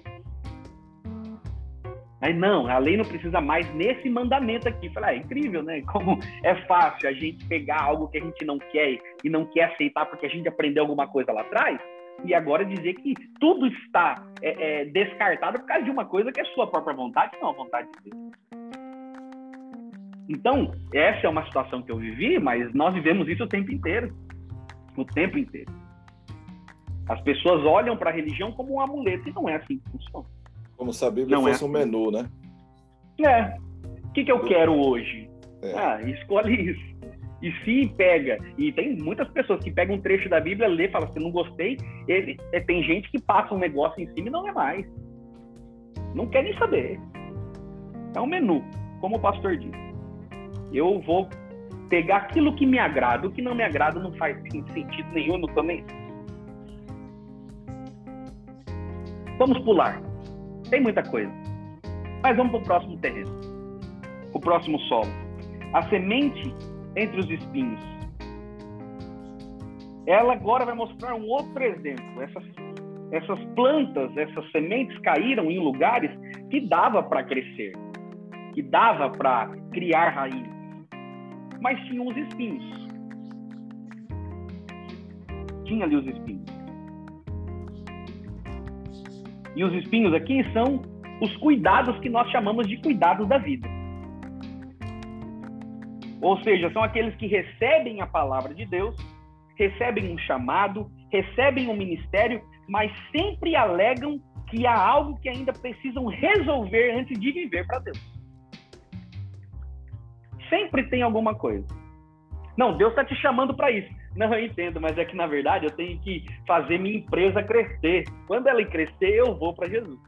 Aí, não, a lei não precisa mais nesse mandamento aqui. Eu falei, ah, é incrível, né? Como é fácil a gente pegar algo que a gente não quer e não quer aceitar porque a gente aprendeu alguma coisa lá atrás e agora dizer que tudo está é, é, descartado por causa de uma coisa que é sua própria vontade, não a vontade de Deus. Então, essa é uma situação que eu vivi, mas nós vivemos isso o tempo inteiro. O tempo inteiro. As pessoas olham para a religião como um amuleto e não é assim que funciona. Como se a Bíblia não é fosse é assim. um menu, né? É. O que, que eu quero hoje? É. Ah, escolhe isso. E se pega, e tem muitas pessoas que pegam um trecho da Bíblia, lê, fala assim, não gostei, ele, é, tem gente que passa um negócio em cima e não é mais. Não quer nem saber. É um menu, como o pastor diz. Eu vou pegar aquilo que me agrada, o que não me agrada não faz sentido nenhum, não nem. Vamos pular. Tem muita coisa. Mas vamos para o próximo terreno. O próximo solo. A semente entre os espinhos. Ela agora vai mostrar um outro exemplo. Essas, essas plantas, essas sementes caíram em lugares que dava para crescer, que dava para criar raízes, mas tinham os espinhos. Tinha ali os espinhos. E os espinhos aqui são os cuidados que nós chamamos de cuidados da vida. Ou seja, são aqueles que recebem a palavra de Deus, recebem um chamado, recebem um ministério, mas sempre alegam que há algo que ainda precisam resolver antes de viver para Deus. Sempre tem alguma coisa. Não, Deus está te chamando para isso. Não, eu entendo, mas é que na verdade eu tenho que fazer minha empresa crescer. Quando ela crescer, eu vou para Jesus.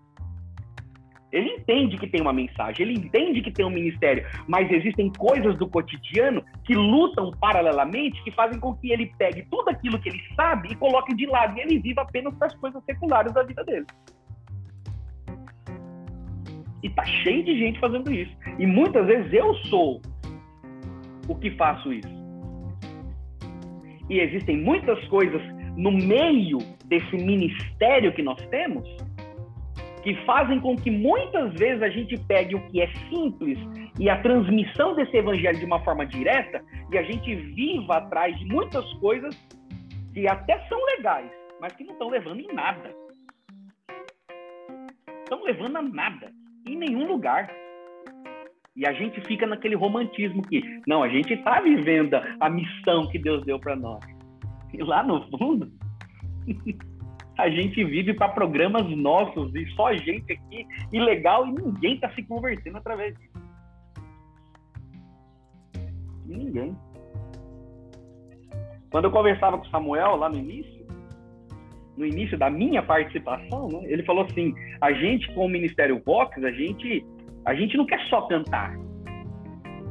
Ele entende que tem uma mensagem, ele entende que tem um ministério, mas existem coisas do cotidiano que lutam paralelamente, que fazem com que ele pegue tudo aquilo que ele sabe e coloque de lado, e ele viva apenas das coisas seculares da vida dele. E tá cheio de gente fazendo isso. E muitas vezes eu sou o que faço isso. E existem muitas coisas no meio desse ministério que nós temos que fazem com que muitas vezes a gente pegue o que é simples e a transmissão desse evangelho de uma forma direta e a gente viva atrás de muitas coisas que até são legais, mas que não estão levando em nada. Estão levando a nada, em nenhum lugar. E a gente fica naquele romantismo que, não, a gente está vivendo a missão que Deus deu para nós. E lá no fundo, [LAUGHS] a gente vive para programas nossos e só gente aqui ilegal e ninguém está se convertendo através disso. Ninguém. Quando eu conversava com o Samuel lá no início, no início da minha participação, né, ele falou assim: a gente com o Ministério Vox, a gente, a gente não quer só cantar.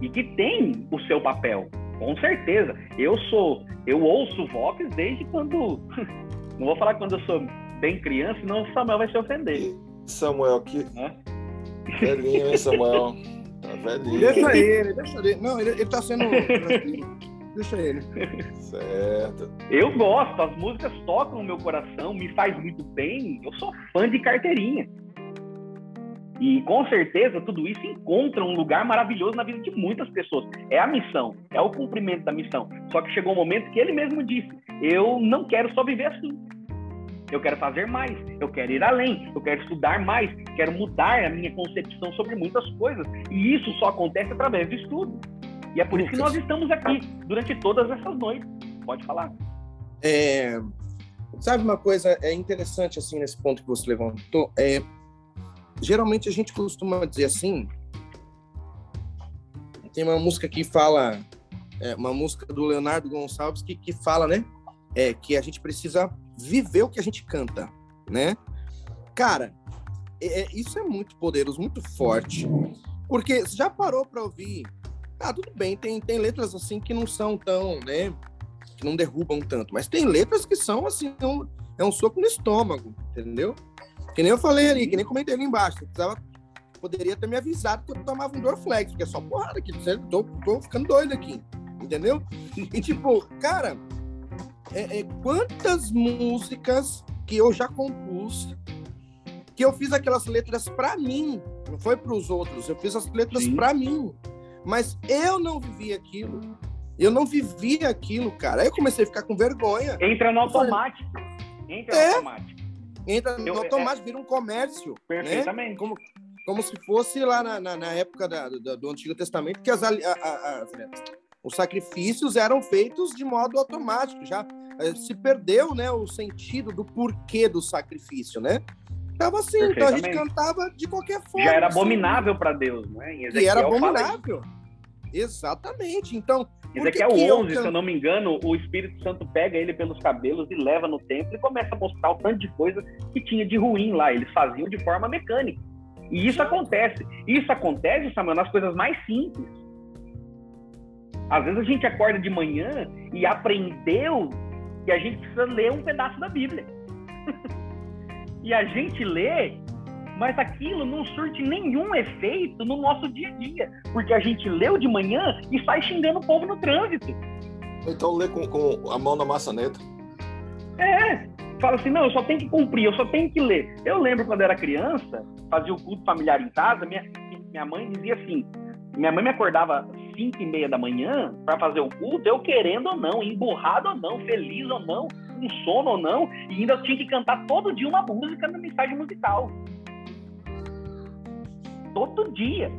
E que tem o seu papel, com certeza. Eu sou, eu ouço Vox desde quando [LAUGHS] Não vou falar quando eu sou bem criança, senão o Samuel vai se ofender. Samuel, que. É? Velhinho, hein, Samuel? Tá velhinho. Deixa ele, deixa ele. Não, ele, ele tá sendo. deixa ele. Certo. Eu gosto, as músicas tocam no meu coração, me faz muito bem. Eu sou fã de carteirinha. E com certeza tudo isso encontra um lugar maravilhoso na vida de muitas pessoas. É a missão, é o cumprimento da missão. Só que chegou um momento que ele mesmo disse: Eu não quero só viver assim. Eu quero fazer mais, eu quero ir além, eu quero estudar mais, quero mudar a minha concepção sobre muitas coisas. E isso só acontece através do estudo. E é por isso que nós estamos aqui durante todas essas noites. Pode falar. É, sabe uma coisa é interessante assim nesse ponto que você levantou? É, geralmente a gente costuma dizer assim. Tem uma música que fala, é, uma música do Leonardo Gonçalves que, que fala, né? É que a gente precisa viver o que a gente canta, né? Cara, é, é isso é muito poderoso, muito forte. Porque já parou para ouvir? Ah, tudo bem, tem, tem letras assim que não são tão, né? Que não derrubam tanto, mas tem letras que são assim, é um, é um soco no estômago, entendeu? Que nem eu falei ali, que nem comentei ali embaixo. Precisava, poderia ter me avisado que eu tomava um Dorflex, porque é só porrada aqui. Tô, tô ficando doido aqui. Entendeu? E tipo, cara, é, é, quantas músicas que eu já compus que eu fiz aquelas letras para mim, não foi para os outros, eu fiz as letras para mim, mas eu não vivi aquilo. Eu não vivi aquilo, cara. Aí eu comecei a ficar com vergonha. Entra no automático. Entra no é, automático entra no automático, é, vira um comércio. Né? Perfeitamente. Né? Como, como se fosse lá na, na, na época da, do, do, Antigo Testamento, que as, a, a, os sacrifícios eram feitos de modo automático. Já eh, se perdeu né, o sentido do porquê do sacrifício, né? Tava assim, então a gente cantava de qualquer forma. Já era assim. abominável para Deus, né? e era abominável. Exatamente. Então, Ezequiel que que 11, eu... se eu não me engano, o Espírito Santo pega ele pelos cabelos e leva no templo e começa a mostrar o tanto de coisa que tinha de ruim lá. Eles faziam de forma mecânica. E isso acontece. Isso acontece, Samuel, nas coisas mais simples. Às vezes a gente acorda de manhã e aprendeu que a gente precisa ler um pedaço da Bíblia. [LAUGHS] e a gente lê mas aquilo não surte nenhum efeito no nosso dia a dia, porque a gente leu de manhã e sai xingando o povo no trânsito. Então lê com, com a mão na maçaneta. É, fala assim, não, eu só tenho que cumprir, eu só tenho que ler. Eu lembro quando era criança, fazia o culto familiar em casa, minha, minha mãe dizia assim, minha mãe me acordava às 5 e meia da manhã para fazer o culto, eu querendo ou não, emburrado ou não, feliz ou não, com sono ou não, e ainda tinha que cantar todo dia uma música na mensagem musical. Todo dia.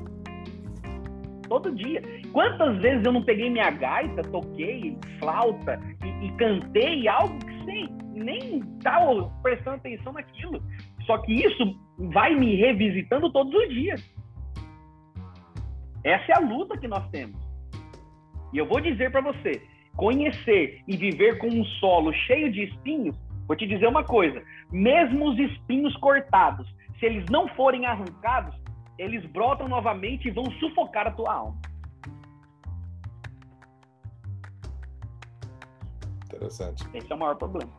Todo dia. Quantas vezes eu não peguei minha gaita, toquei flauta e, e cantei algo que sem nem estava prestando atenção naquilo. Só que isso vai me revisitando todos os dias. Essa é a luta que nós temos. E eu vou dizer para você, conhecer e viver com um solo cheio de espinhos, vou te dizer uma coisa, mesmo os espinhos cortados, se eles não forem arrancados, eles brotam novamente e vão sufocar a tua alma. Interessante. Esse é o maior problema.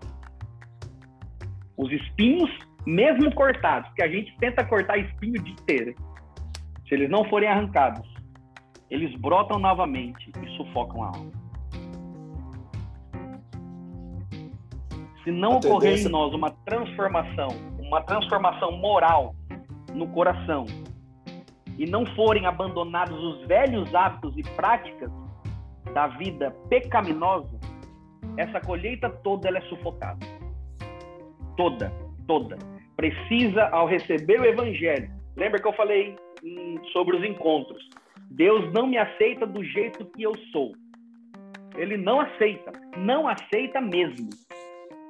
Os espinhos, mesmo cortados, que a gente tenta cortar espinho o dia inteiro, se eles não forem arrancados, eles brotam novamente e sufocam a alma. Se não ocorrer em nós uma transformação, uma transformação moral no coração, e não forem abandonados os velhos hábitos e práticas da vida pecaminosa, essa colheita toda ela é sufocada. Toda, toda. Precisa, ao receber o evangelho, lembra que eu falei hum, sobre os encontros? Deus não me aceita do jeito que eu sou. Ele não aceita, não aceita mesmo.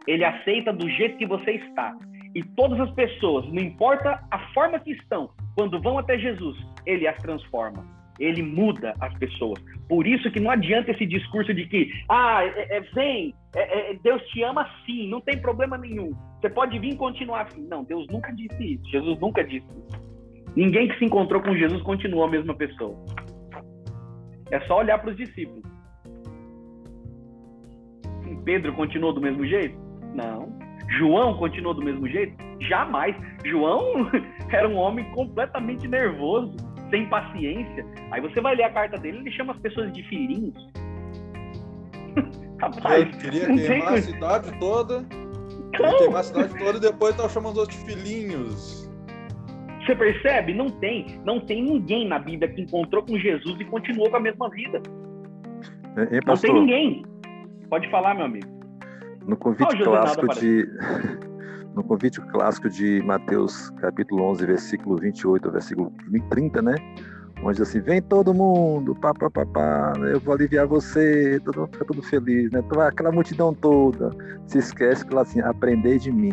Ele aceita do jeito que você está. E todas as pessoas, não importa a forma que estão, quando vão até Jesus, ele as transforma. Ele muda as pessoas. Por isso que não adianta esse discurso de que, ah, é, é, vem, é, é Deus te ama sim, não tem problema nenhum. Você pode vir e continuar assim. Não, Deus nunca disse isso. Jesus nunca disse isso. Ninguém que se encontrou com Jesus continua a mesma pessoa. É só olhar para os discípulos. Pedro continuou do mesmo jeito? Não. João continuou do mesmo jeito? Jamais. João [LAUGHS] era um homem completamente nervoso, sem paciência. Aí você vai ler a carta dele, ele chama as pessoas de filhinhos. [LAUGHS] Rapaz, ele queria queimar a cidade toda. Queria queimar a cidade toda e depois tava chamando os outros filhinhos. Você percebe? Não tem. Não tem ninguém na Bíblia que encontrou com Jesus e continuou com a mesma vida. É, não tem ninguém. Pode falar, meu amigo. No convite clássico de [LAUGHS] no convite clássico de Mateus, capítulo 11, versículo 28 versículo 30, né? Onde diz assim: Vem todo mundo, pá, pá, pá, pá, eu vou aliviar você, todo mundo fica todo feliz, né? Aquela multidão toda se esquece que assim: Aprendei de mim.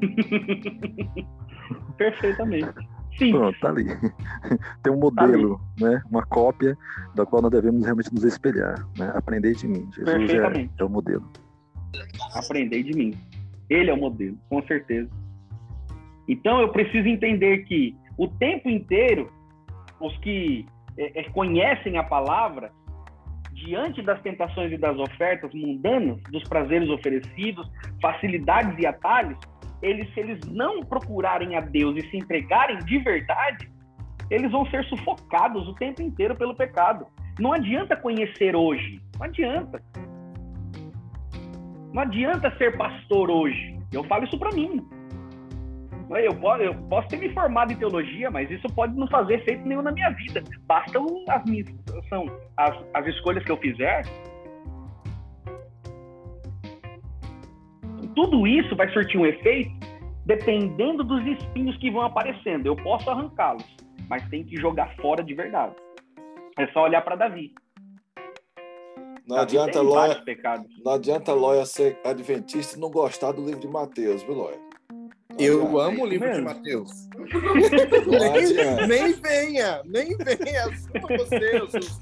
[LAUGHS] [LAUGHS] Perfeitamente. Sim. Pronto, tá ali. [LAUGHS] Tem um modelo, tá né? Uma cópia da qual nós devemos realmente nos espelhar, né? Aprender de mim. Jesus é, é o modelo. Aprender de mim. Ele é o modelo, com certeza. Então eu preciso entender que o tempo inteiro os que é, é, conhecem a palavra diante das tentações e das ofertas mundanas, dos prazeres oferecidos, facilidades e atalhos, eles, se eles não procurarem a Deus e se entregarem de verdade, eles vão ser sufocados o tempo inteiro pelo pecado. Não adianta conhecer hoje, não adianta. Não adianta ser pastor hoje. Eu falo isso para mim. Eu posso, eu posso ter me formado em teologia, mas isso pode não fazer efeito nenhum na minha vida. Bastam as minhas são as, as escolhas que eu fizer. Tudo isso vai surtir um efeito dependendo dos espinhos que vão aparecendo. Eu posso arrancá-los, mas tem que jogar fora de verdade. É só olhar para Davi. Não adianta, Loia, não adianta Loia ser adventista e não gostar do livro de Mateus, viu, Loia? Eu amo o livro de Mateus. [LAUGHS] nem, nem venha, nem venha. Assuma você os seus,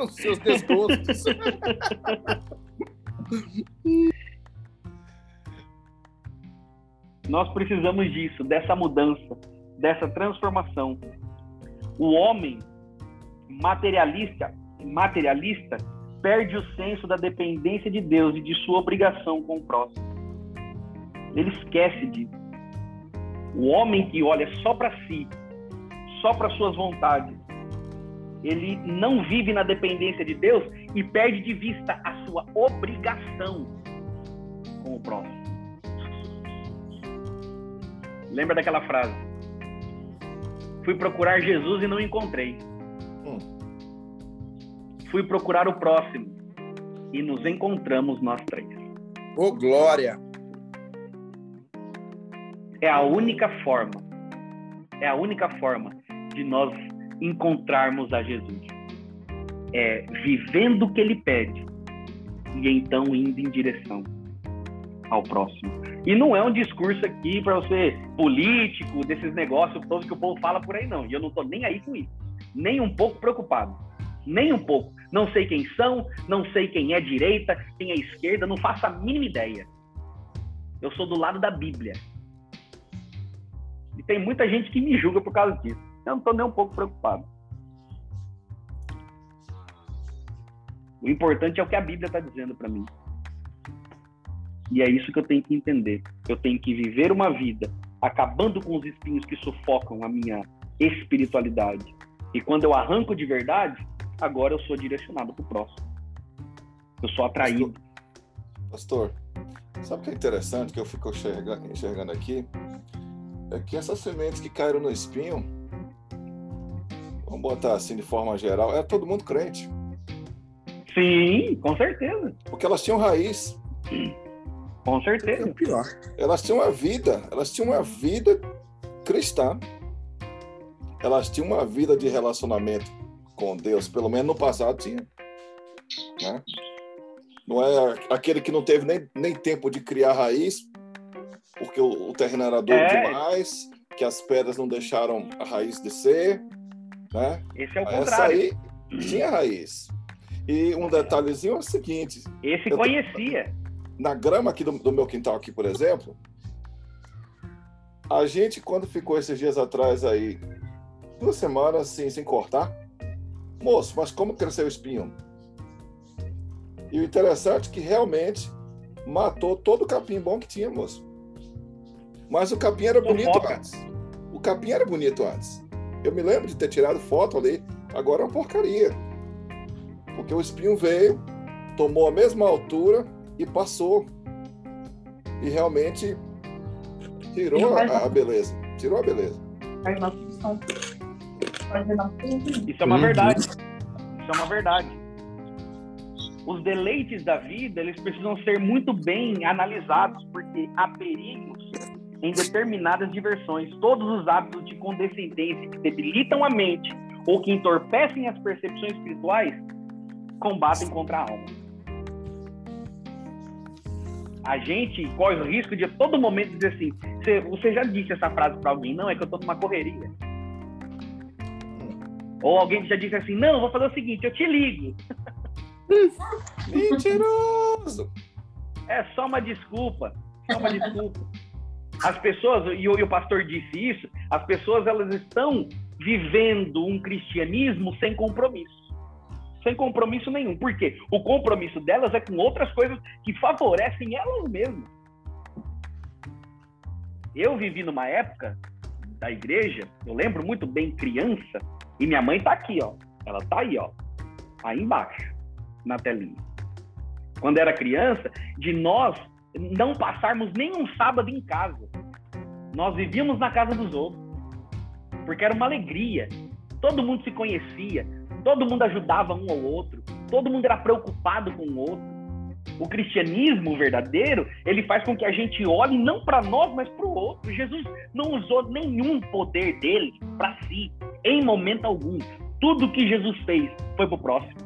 os seus desgostos. [LAUGHS] Nós precisamos disso, dessa mudança, dessa transformação. O homem materialista, materialista perde o senso da dependência de Deus e de sua obrigação com o próximo. Ele esquece disso. O homem que olha só para si, só para suas vontades, ele não vive na dependência de Deus e perde de vista a sua obrigação com o próximo. Lembra daquela frase? Fui procurar Jesus e não encontrei. Hum. Fui procurar o próximo e nos encontramos nós três. Ô, oh, glória! É a única forma, é a única forma de nós encontrarmos a Jesus. É vivendo o que ele pede e então indo em direção ao próximo. E não é um discurso aqui para você político, desses negócios todos que o povo fala por aí, não. E eu não estou nem aí com isso. Nem um pouco preocupado. Nem um pouco. Não sei quem são, não sei quem é direita, quem é esquerda, não faço a mínima ideia. Eu sou do lado da Bíblia. E tem muita gente que me julga por causa disso. Eu não estou nem um pouco preocupado. O importante é o que a Bíblia está dizendo para mim. E é isso que eu tenho que entender. Eu tenho que viver uma vida acabando com os espinhos que sufocam a minha espiritualidade. E quando eu arranco de verdade, agora eu sou direcionado para o próximo. Eu sou atraído. Pastor, sabe o que é interessante que eu fico enxergando, enxergando aqui? É que essas sementes que caíram no espinho, vamos botar assim de forma geral, é todo mundo crente. Sim, com certeza. Porque elas tinham raiz. Com certeza. É pior. Elas tinham uma vida, elas tinham uma vida cristã. Elas tinham uma vida de relacionamento com Deus, pelo menos no passado tinha. Né? Não é aquele que não teve nem, nem tempo de criar raiz, porque o, o terreno era duro é. demais, que as pedras não deixaram a raiz descer. Né? Esse é o Essa contrário. aí tinha raiz. E um detalhezinho é o seguinte. Esse conhecia na grama aqui do, do, meu quintal aqui, por exemplo, a gente quando ficou esses dias atrás aí, duas semanas assim, sem cortar, moço, mas como cresceu o espinho? E o interessante é que realmente matou todo o capim bom que tinha, moço. Mas o capim era bonito antes. O capim era bonito antes. Eu me lembro de ter tirado foto ali, agora é uma porcaria. Porque o espinho veio, tomou a mesma altura, e passou. E realmente tirou a, a beleza. Tirou a beleza. Isso é uma verdade. Isso é uma verdade. Os deleites da vida, eles precisam ser muito bem analisados, porque há perigos em determinadas diversões. Todos os hábitos de condescendência que debilitam a mente ou que entorpecem as percepções espirituais combatem contra a alma a gente corre o risco de a todo momento dizer assim: você, você já disse essa frase para alguém? Não, é que eu tô numa correria. Ou alguém já disse assim: não, vou fazer o seguinte, eu te ligo. [LAUGHS] Mentiroso! É só uma desculpa. Só uma desculpa. As pessoas, e o, e o pastor disse isso, as pessoas elas estão vivendo um cristianismo sem compromisso sem compromisso nenhum. Por quê? O compromisso delas é com outras coisas que favorecem elas mesmas. Eu vivi numa época da igreja, eu lembro muito bem criança, e minha mãe tá aqui, ó. Ela tá aí, ó. Aí embaixo, na telinha. Quando era criança, de nós não passarmos nenhum sábado em casa. Nós vivíamos na casa dos outros. Porque era uma alegria. Todo mundo se conhecia, Todo mundo ajudava um ao outro, todo mundo era preocupado com o outro. O cristianismo verdadeiro, ele faz com que a gente olhe não para nós, mas para o outro. Jesus não usou nenhum poder dele para si, em momento algum. Tudo que Jesus fez foi para o próximo.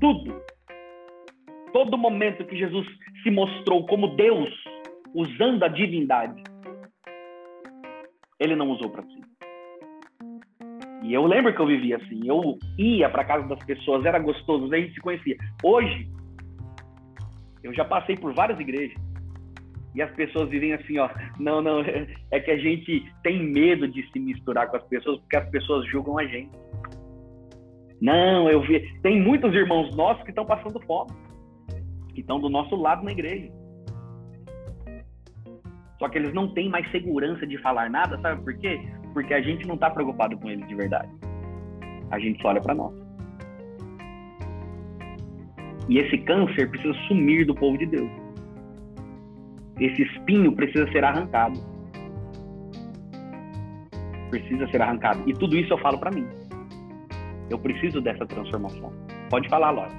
Tudo. Todo momento que Jesus se mostrou como Deus, usando a divindade. Ele não usou para si. E eu lembro que eu vivia assim. Eu ia para casa das pessoas, era gostoso, a gente se conhecia. Hoje, eu já passei por várias igrejas e as pessoas vivem assim, ó. [LAUGHS] Não, não, [LAUGHS] é que a gente tem medo de se misturar com as pessoas porque as pessoas julgam a gente. Não, eu vi. Tem muitos irmãos nossos que estão passando fome, que estão do nosso lado na igreja. Só que eles não têm mais segurança de falar nada, sabe por quê? Porque a gente não está preocupado com eles de verdade. A gente só olha para nós. E esse câncer precisa sumir do povo de Deus. Esse espinho precisa ser arrancado. Precisa ser arrancado. E tudo isso eu falo para mim. Eu preciso dessa transformação. Pode falar, Laura.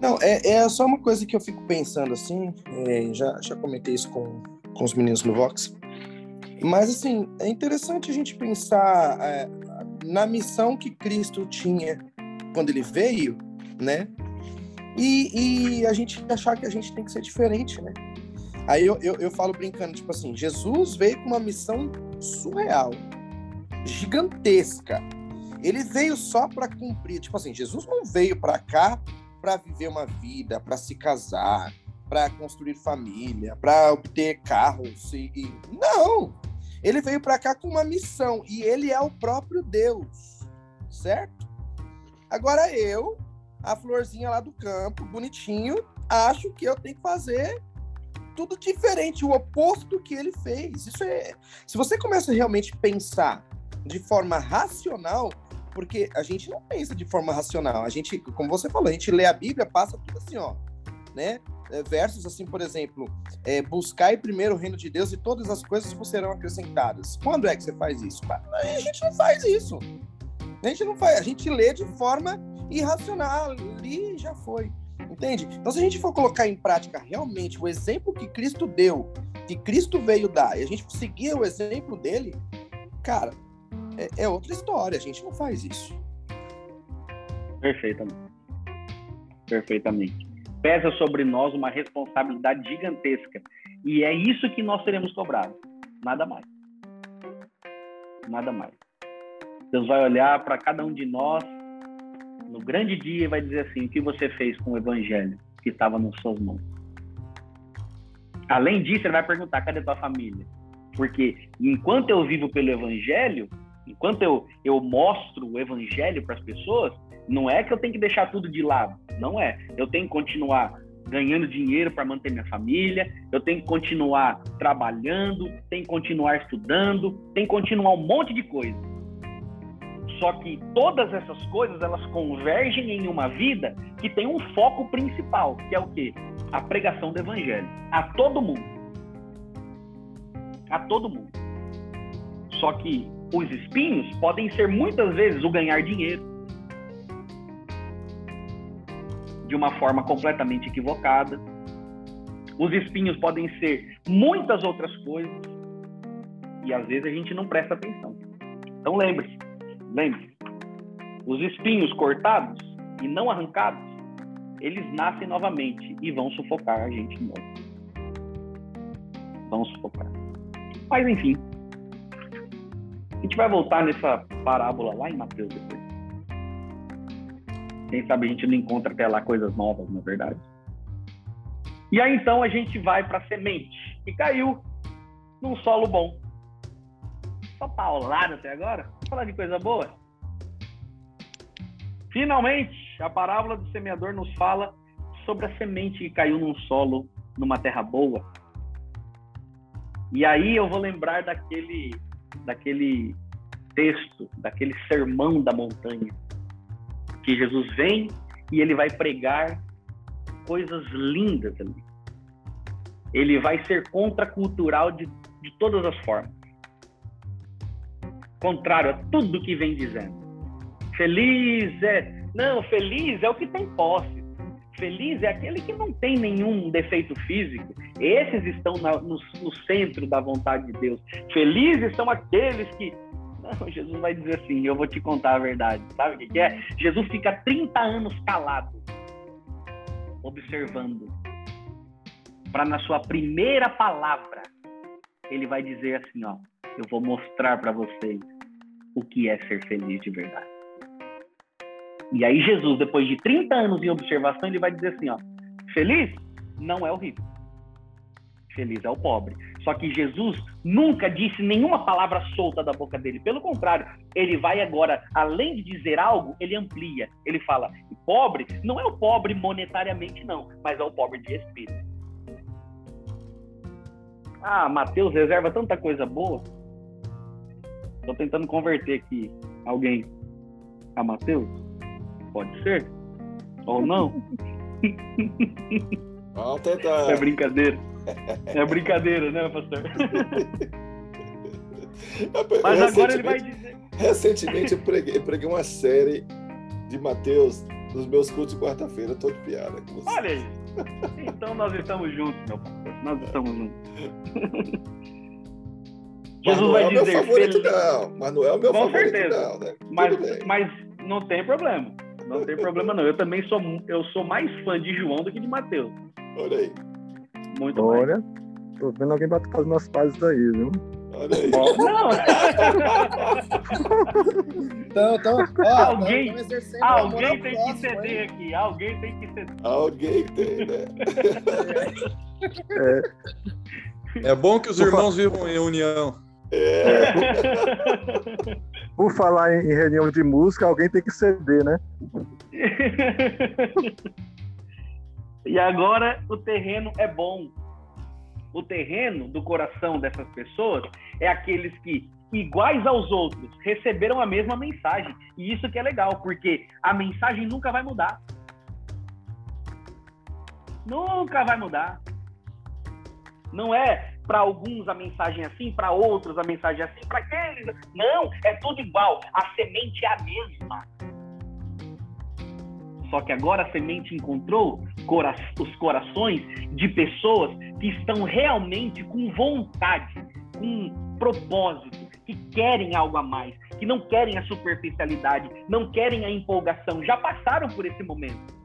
Não, é, é só uma coisa que eu fico pensando assim. É, já, já comentei isso com, com os meninos do Vox. Mas, assim, é interessante a gente pensar é, na missão que Cristo tinha quando ele veio, né? E, e, a gente achar que a gente tem que ser diferente, né? Aí eu, eu, eu falo brincando, tipo assim, Jesus veio com uma missão surreal, gigantesca. Ele veio só para cumprir, tipo assim, Jesus não veio para cá para viver uma vida, para se casar, para construir família, para obter carros e, e... não. Ele veio para cá com uma missão e ele é o próprio Deus, certo? Agora eu, a florzinha lá do campo, bonitinho, acho que eu tenho que fazer tudo diferente, o oposto do que ele fez. Isso é, se você começa a realmente pensar de forma racional, porque a gente não pensa de forma racional. A gente, como você falou, a gente lê a Bíblia, passa tudo assim, ó, né? É, versos assim, por exemplo, é, buscai primeiro o reino de Deus e todas as coisas vos serão acrescentadas. Quando é que você faz isso? A gente não faz isso. A gente não faz, a gente lê de forma irracional, ali já foi. Entende? Então, se a gente for colocar em prática realmente o exemplo que Cristo deu, que Cristo veio dar, e a gente seguir o exemplo dele, cara, é, é outra história. A gente não faz isso. Perfeitamente. Perfeitamente pesa sobre nós uma responsabilidade gigantesca. E é isso que nós seremos cobrados. Nada mais. Nada mais. Deus vai olhar para cada um de nós no grande dia e vai dizer assim: o que você fez com o evangelho que estava nas suas mãos? Além disso, ele vai perguntar: cadê tua família? Porque enquanto eu vivo pelo evangelho, enquanto eu, eu mostro o evangelho para as pessoas, não é que eu tenho que deixar tudo de lado. Não é. Eu tenho que continuar ganhando dinheiro para manter minha família, eu tenho que continuar trabalhando, tenho que continuar estudando, tenho que continuar um monte de coisa. Só que todas essas coisas elas convergem em uma vida que tem um foco principal, que é o quê? A pregação do evangelho a todo mundo. A todo mundo. Só que os espinhos podem ser muitas vezes o ganhar dinheiro de uma forma completamente equivocada. Os espinhos podem ser muitas outras coisas e às vezes a gente não presta atenção. Então lembre-se, lembre-se, os espinhos cortados e não arrancados, eles nascem novamente e vão sufocar a gente de novo. Vão sufocar. Mas enfim, a gente vai voltar nessa parábola lá em Mateus depois. Quem sabe a gente não encontra até lá coisas novas, na verdade. E aí então a gente vai para semente, que caiu num solo bom. Só paulada até agora? Vamos falar de coisa boa? Finalmente, a parábola do semeador nos fala sobre a semente que caiu num solo, numa terra boa. E aí eu vou lembrar daquele, daquele texto, daquele sermão da montanha, que Jesus vem e ele vai pregar coisas lindas ali. Ele vai ser contracultural de, de todas as formas. Contrário a tudo que vem dizendo. Feliz é. Não, feliz é o que tem posse. Feliz é aquele que não tem nenhum defeito físico. Esses estão na, no, no centro da vontade de Deus. Felizes são aqueles que não, [LAUGHS] Jesus vai dizer assim: eu vou te contar a verdade. Sabe o que, é? Jesus fica 30 anos calado, observando. para na sua primeira palavra ele vai dizer assim, ó, eu vou mostrar para vocês o que é ser feliz de verdade. E aí Jesus, depois de 30 anos em observação, ele vai dizer assim, ó, feliz não é o rico. Feliz é o pobre. Só que Jesus nunca disse nenhuma palavra solta da boca dele. Pelo contrário, ele vai agora, além de dizer algo, ele amplia. Ele fala: pobre não é o pobre monetariamente, não, mas é o pobre de espírito. Ah, Mateus reserva tanta coisa boa. Estou tentando converter aqui alguém a Mateus. Pode ser? Ou não? Vamos tentar. É brincadeira. É brincadeira, né, pastor? [LAUGHS] Mas agora ele vai dizer. Recentemente eu preguei, eu preguei uma série de Mateus nos meus cultos de quarta-feira. De piada. Olha aí. Então nós estamos juntos, meu pastor. Nós estamos juntos. [LAUGHS] Jesus vai dizer. Meu favorito, não. Mas não é o meu com favorito, certeza. não. Né? Mas, mas não tem problema. Não tem problema, não. Eu também sou, eu sou mais fã de João do que de Mateus. Olha aí. Muito Olha, tô vendo alguém bater com as minhas pazes aí, viu? Olha aí. Não, [LAUGHS] Então, então, ó, Alguém- alguém tem que ceder aqui. Alguém tem que ceder. Alguém tem, né? É bom que os irmãos vivam em união. É. [LAUGHS] Por falar em, em reunião de música, alguém tem que ceder, né? [LAUGHS] e agora o terreno é bom. O terreno do coração dessas pessoas é aqueles que, iguais aos outros, receberam a mesma mensagem. E isso que é legal, porque a mensagem nunca vai mudar. Nunca vai mudar. Não é para alguns a mensagem é assim, para outros a mensagem é assim, para aqueles. Não, é tudo igual. A semente é a mesma. Só que agora a semente encontrou cora- os corações de pessoas que estão realmente com vontade, com propósito, que querem algo a mais, que não querem a superficialidade, não querem a empolgação, já passaram por esse momento.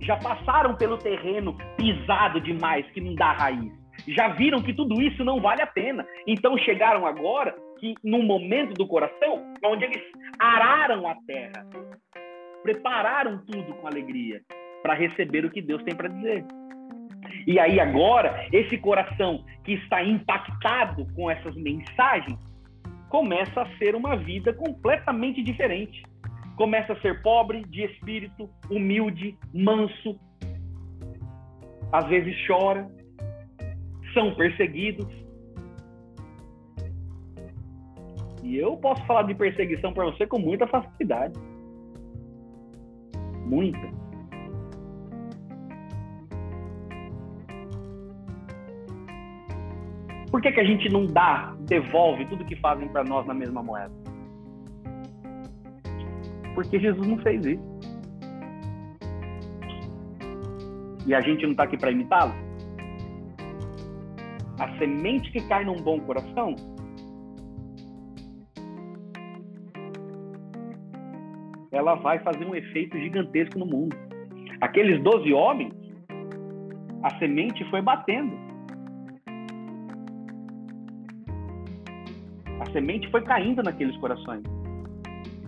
Já passaram pelo terreno pisado demais, que não dá raiz. Já viram que tudo isso não vale a pena. Então chegaram agora que num momento do coração onde eles araram a terra, prepararam tudo com alegria para receber o que Deus tem para dizer. E aí agora, esse coração que está impactado com essas mensagens começa a ser uma vida completamente diferente. Começa a ser pobre de espírito, humilde, manso. Às vezes chora, são perseguidos. E eu posso falar de perseguição para você com muita facilidade. Muita. Por que, que a gente não dá, devolve tudo que fazem para nós na mesma moeda? Porque Jesus não fez isso. E a gente não está aqui para imitá-lo? A semente que cai num bom coração ela vai fazer um efeito gigantesco no mundo. Aqueles 12 homens, a semente foi batendo. A semente foi caindo naqueles corações.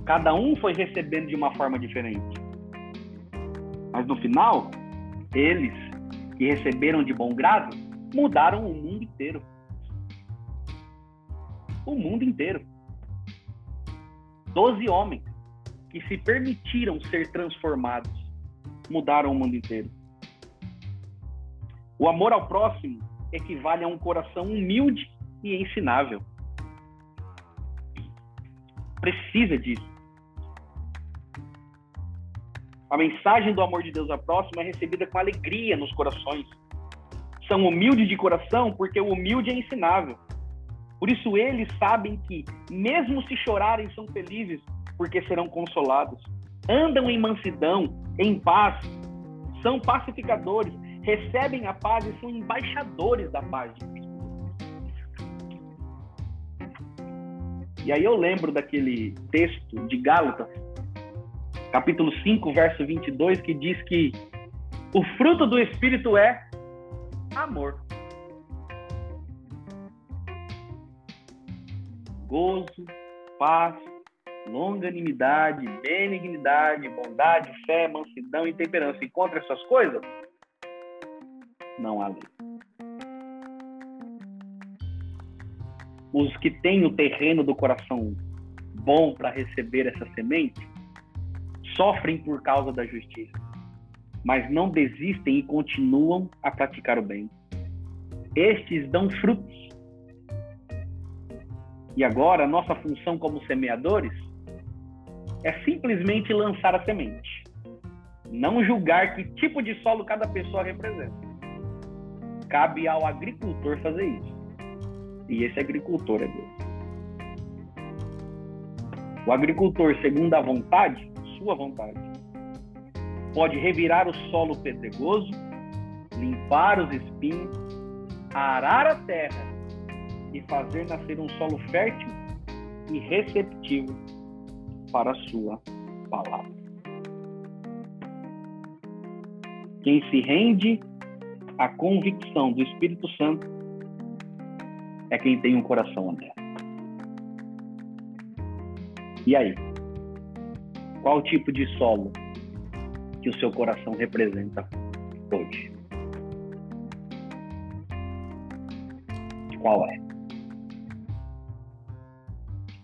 Cada um foi recebendo de uma forma diferente. Mas no final, eles que receberam de bom grado mudaram o mundo inteiro. O mundo inteiro. Doze homens que se permitiram ser transformados mudaram o mundo inteiro. O amor ao próximo equivale a um coração humilde e ensinável. Precisa disso. A mensagem do amor de Deus ao próximo é recebida com alegria nos corações. São humildes de coração porque o humilde é ensinável. Por isso eles sabem que, mesmo se chorarem, são felizes porque serão consolados. Andam em mansidão, em paz, são pacificadores, recebem a paz e são embaixadores da paz. E aí eu lembro daquele texto de Gálatas, capítulo 5, verso 22, que diz que O fruto do Espírito é amor. Gozo, paz, longanimidade, benignidade, bondade, fé, mansidão e temperança. E contra essas coisas, não há lei. Os que têm o terreno do coração bom para receber essa semente sofrem por causa da justiça, mas não desistem e continuam a praticar o bem. Estes dão frutos. E agora, nossa função como semeadores é simplesmente lançar a semente. Não julgar que tipo de solo cada pessoa representa. Cabe ao agricultor fazer isso. E esse agricultor é Deus. O agricultor, segundo a vontade, sua vontade, pode revirar o solo pedregoso, limpar os espinhos, arar a terra e fazer nascer um solo fértil e receptivo para a sua palavra. Quem se rende à convicção do Espírito Santo é quem tem um coração aberto. E aí? Qual tipo de solo que o seu coração representa hoje? Qual é?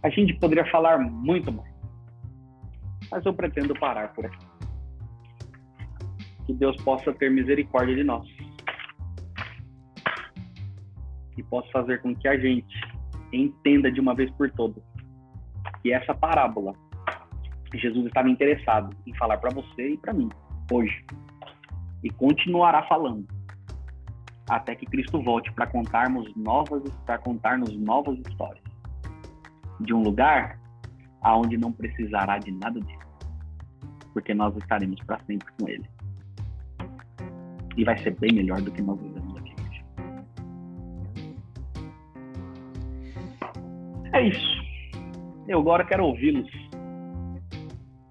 A gente poderia falar muito mais mas eu pretendo parar por aqui. Que Deus possa ter misericórdia de nós e possa fazer com que a gente entenda de uma vez por todas que essa parábola Jesus estava interessado em falar para você e para mim hoje e continuará falando até que Cristo volte para contarmos novas para contarmos novas histórias de um lugar aonde não precisará de nada disso, porque nós estaremos para sempre com Ele. E vai ser bem melhor do que nós vivemos aqui hoje. É isso. Eu agora quero ouvi-los.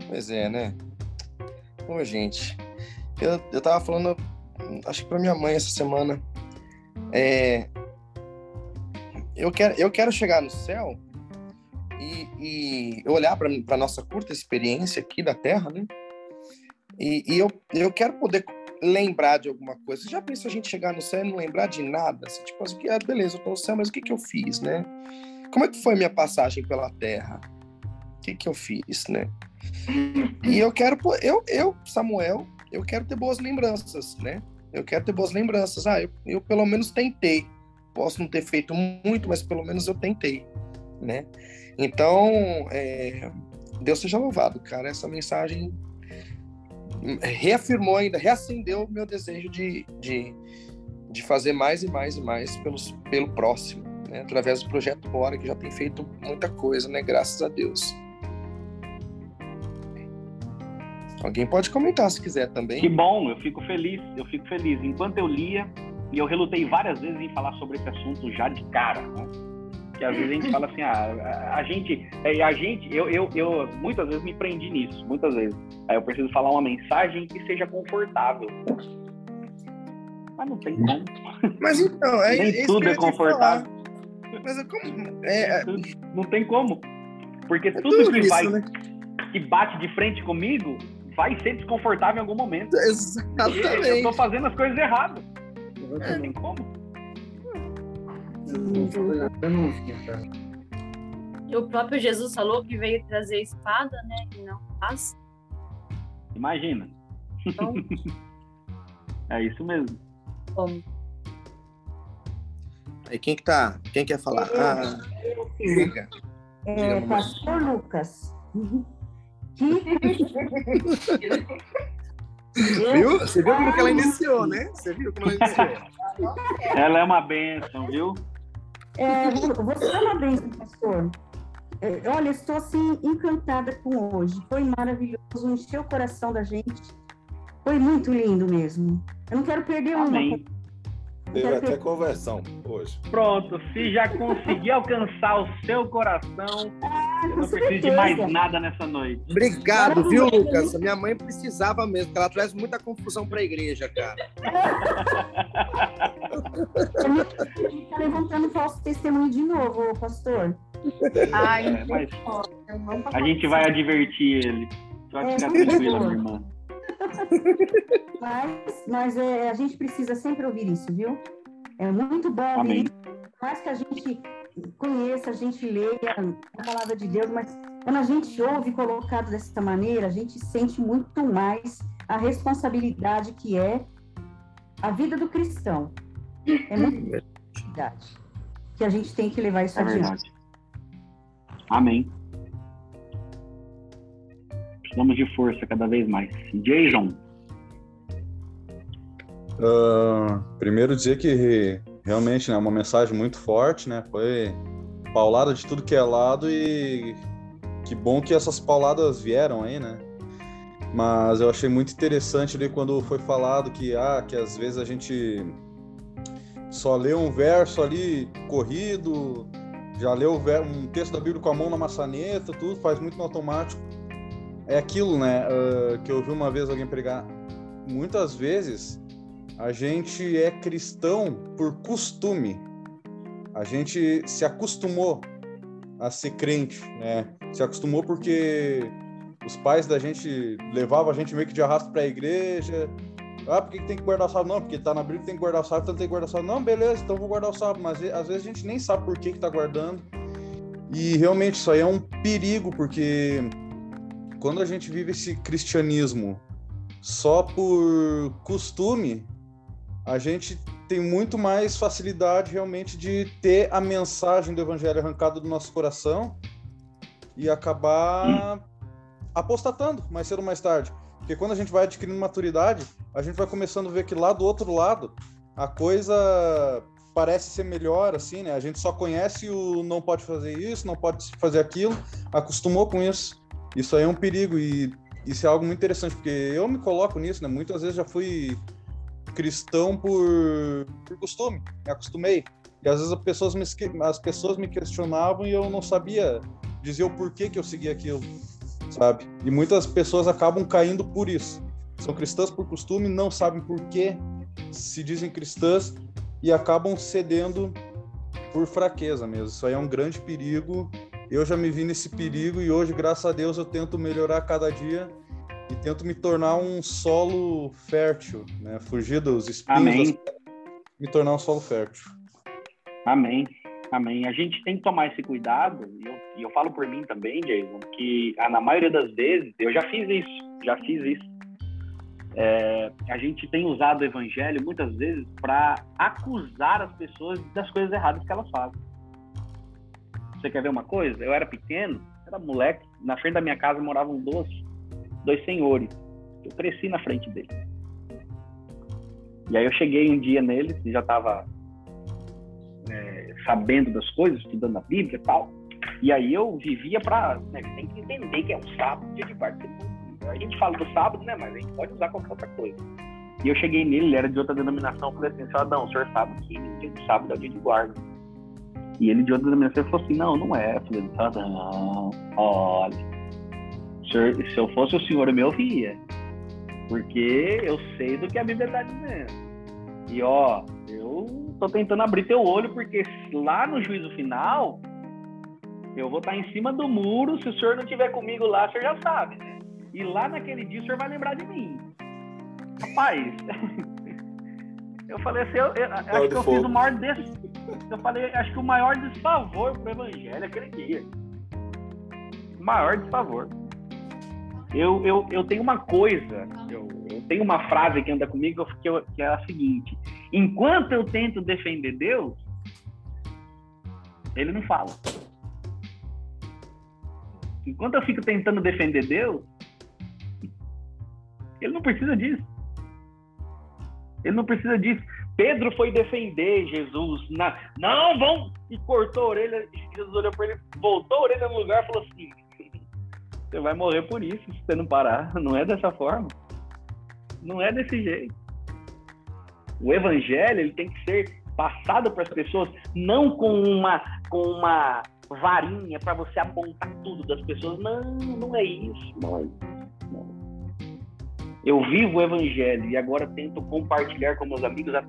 Pois é, né? Ô, gente, eu, eu tava falando, acho que pra minha mãe essa semana, é, eu quero, eu quero chegar no céu e, olhar para a nossa curta experiência aqui da Terra, né? E, e, eu, eu quero poder lembrar de alguma coisa. Você já pensou a gente chegar no céu e não lembrar de nada? Assim, tipo assim, ah, beleza, eu tô no céu, mas o que que eu fiz, né? Como é que foi minha passagem pela Terra? O que que eu fiz, né? E eu quero, eu, eu, Samuel, eu quero ter boas lembranças, né? Eu quero ter boas lembranças. Ah, eu, eu pelo menos tentei. Posso não ter feito muito, mas pelo menos eu tentei, né? Então, é, Deus seja louvado, cara. Essa mensagem reafirmou ainda, reacendeu o meu desejo de, de, de fazer mais e mais e mais pelos, pelo próximo, né? através do projeto Bora, que já tem feito muita coisa, né? Graças a Deus. Alguém pode comentar se quiser também. Que bom, eu fico feliz, eu fico feliz. Enquanto eu lia, e eu relutei várias vezes em falar sobre esse assunto já de cara, né? Que às vezes a gente fala assim, ah, a gente, é, a gente, eu, eu, eu muitas vezes me prendi nisso, muitas vezes. Aí eu preciso falar uma mensagem que seja confortável. Mas não tem como. Mas então, é, Nem é tudo é confortável. Mas é como. É, não tem como. Porque é tudo, tudo que isso, vai né? que bate de frente comigo vai ser desconfortável em algum momento. Exatamente. Eu tô fazendo as coisas erradas. Não tem como. E o próprio Jesus falou que veio trazer espada, né? E não paz. Imagina. Então, [LAUGHS] é isso mesmo. Como? E quem que tá? Quem quer falar? Eu, ah, eu, diga. É, Pastor Lucas. [LAUGHS] viu? Você viu como que ela iniciou, né? Você viu como ela iniciou? Ela é uma bênção, viu? É, você é uma bênção, pastor. É, olha, estou assim encantada com hoje. Foi maravilhoso, encheu o coração da gente. Foi muito lindo mesmo. Eu não quero perder Amém. uma. Teve até perder... conversão hoje. Pronto, se já conseguir alcançar o seu coração, Eu não preciso de mais nada nessa noite. Obrigado, viu, Lucas? Minha mãe precisava mesmo, porque ela traz muita confusão para a igreja, cara. [LAUGHS] Está levantando falso testemunho de novo, pastor. Ai, é, mas a gente vai advertir ele. Pode é, ficar tranquila, minha irmã. Mas, mas é, a gente precisa sempre ouvir isso, viu? É muito bom Amém. ouvir. Mais que a gente conheça, a gente leia a palavra de Deus, mas quando a gente ouve colocado dessa maneira, a gente sente muito mais a responsabilidade que é a vida do cristão. É muito verdade que a gente tem que levar isso é adiante. Verdade. Amém. Precisamos de força cada vez mais. Jason. Uh, primeiro dizer que realmente é né, uma mensagem muito forte, né? Foi paulada de tudo que é lado e que bom que essas pauladas vieram aí, né? Mas eu achei muito interessante ali quando foi falado que ah, que às vezes a gente só lê um verso ali corrido, já leu um texto da Bíblia com a mão na maçaneta, tudo faz muito no automático. É aquilo, né, uh, que eu ouvi uma vez alguém pregar. Muitas vezes a gente é cristão por costume. A gente se acostumou a ser crente, né? Se acostumou porque os pais da gente levavam a gente meio que de arrasto para a igreja. Ah, por que tem que guardar o sábado? Não, porque tá na que tem que guardar o sábado, então tem que guardar o sábado. Não, beleza, então vou guardar o sábado. Mas às vezes a gente nem sabe por que que tá guardando. E realmente isso aí é um perigo, porque quando a gente vive esse cristianismo só por costume, a gente tem muito mais facilidade realmente de ter a mensagem do evangelho arrancada do nosso coração e acabar apostatando mais cedo ou mais tarde. Porque quando a gente vai adquirindo maturidade, a gente vai começando a ver que lá do outro lado a coisa parece ser melhor, assim, né? A gente só conhece o não pode fazer isso, não pode fazer aquilo, acostumou com isso. Isso aí é um perigo e isso é algo muito interessante, porque eu me coloco nisso, né? Muitas vezes já fui cristão por, por costume, me acostumei. E às vezes as pessoas, me, as pessoas me questionavam e eu não sabia dizer o porquê que eu seguia aquilo, sabe? E muitas pessoas acabam caindo por isso. São cristãs por costume, não sabem por que se dizem cristãs e acabam cedendo por fraqueza mesmo. Isso aí é um grande perigo. Eu já me vi nesse perigo e hoje, graças a Deus, eu tento melhorar cada dia e tento me tornar um solo fértil, né? Fugir dos espinhos. Das... me tornar um solo fértil. Amém. Amém. A gente tem que tomar esse cuidado, e eu, e eu falo por mim também, Jason, que ah, na maioria das vezes, eu já fiz isso, já fiz isso. É, a gente tem usado o evangelho muitas vezes para acusar as pessoas das coisas erradas que elas fazem. Você quer ver uma coisa? Eu era pequeno, era moleque, na frente da minha casa moravam dois dois senhores. Eu cresci na frente deles. E aí eu cheguei um dia neles e já estava é, sabendo das coisas, estudando a Bíblia e tal. E aí eu vivia para. Né, tem que entender que é um sábado, dia de quarta. A gente fala do sábado, né? Mas a gente pode usar qualquer outra coisa. E eu cheguei nele, ele era de outra denominação. Falei assim: senhor Adão, o senhor sabe que dia de sábado é o dia de guarda. E ele de outra denominação falou assim: não, não é. Eu falei: Adão, olha se eu fosse o senhor, eu me ouvia. Porque eu sei do que a Bíblia está dizendo. E ó, eu tô tentando abrir teu olho, porque lá no juízo final, eu vou estar tá em cima do muro. Se o senhor não estiver comigo lá, o senhor já sabe, né? E lá naquele dia o senhor vai lembrar de mim. Rapaz, [LAUGHS] eu falei assim, eu, eu acho que eu fiz o maior des... Eu falei, acho que o maior desfavor pro evangelho é aquele dia. O maior desfavor. Eu, eu, eu tenho uma coisa, eu, tenho uma frase que anda comigo que, eu, que é a seguinte: enquanto eu tento defender Deus, ele não fala. Enquanto eu fico tentando defender Deus, ele não precisa disso. Ele não precisa disso. Pedro foi defender Jesus. Na... Não, vão! E cortou a orelha. Jesus olhou para ele, voltou a orelha no lugar e falou assim: [LAUGHS] você vai morrer por isso se você não parar. Não é dessa forma. Não é desse jeito. O evangelho ele tem que ser passado para as pessoas não com uma com uma varinha para você apontar tudo das pessoas. Não, não é isso, não é isso. Eu vivo o evangelho e agora tento compartilhar com meus amigos a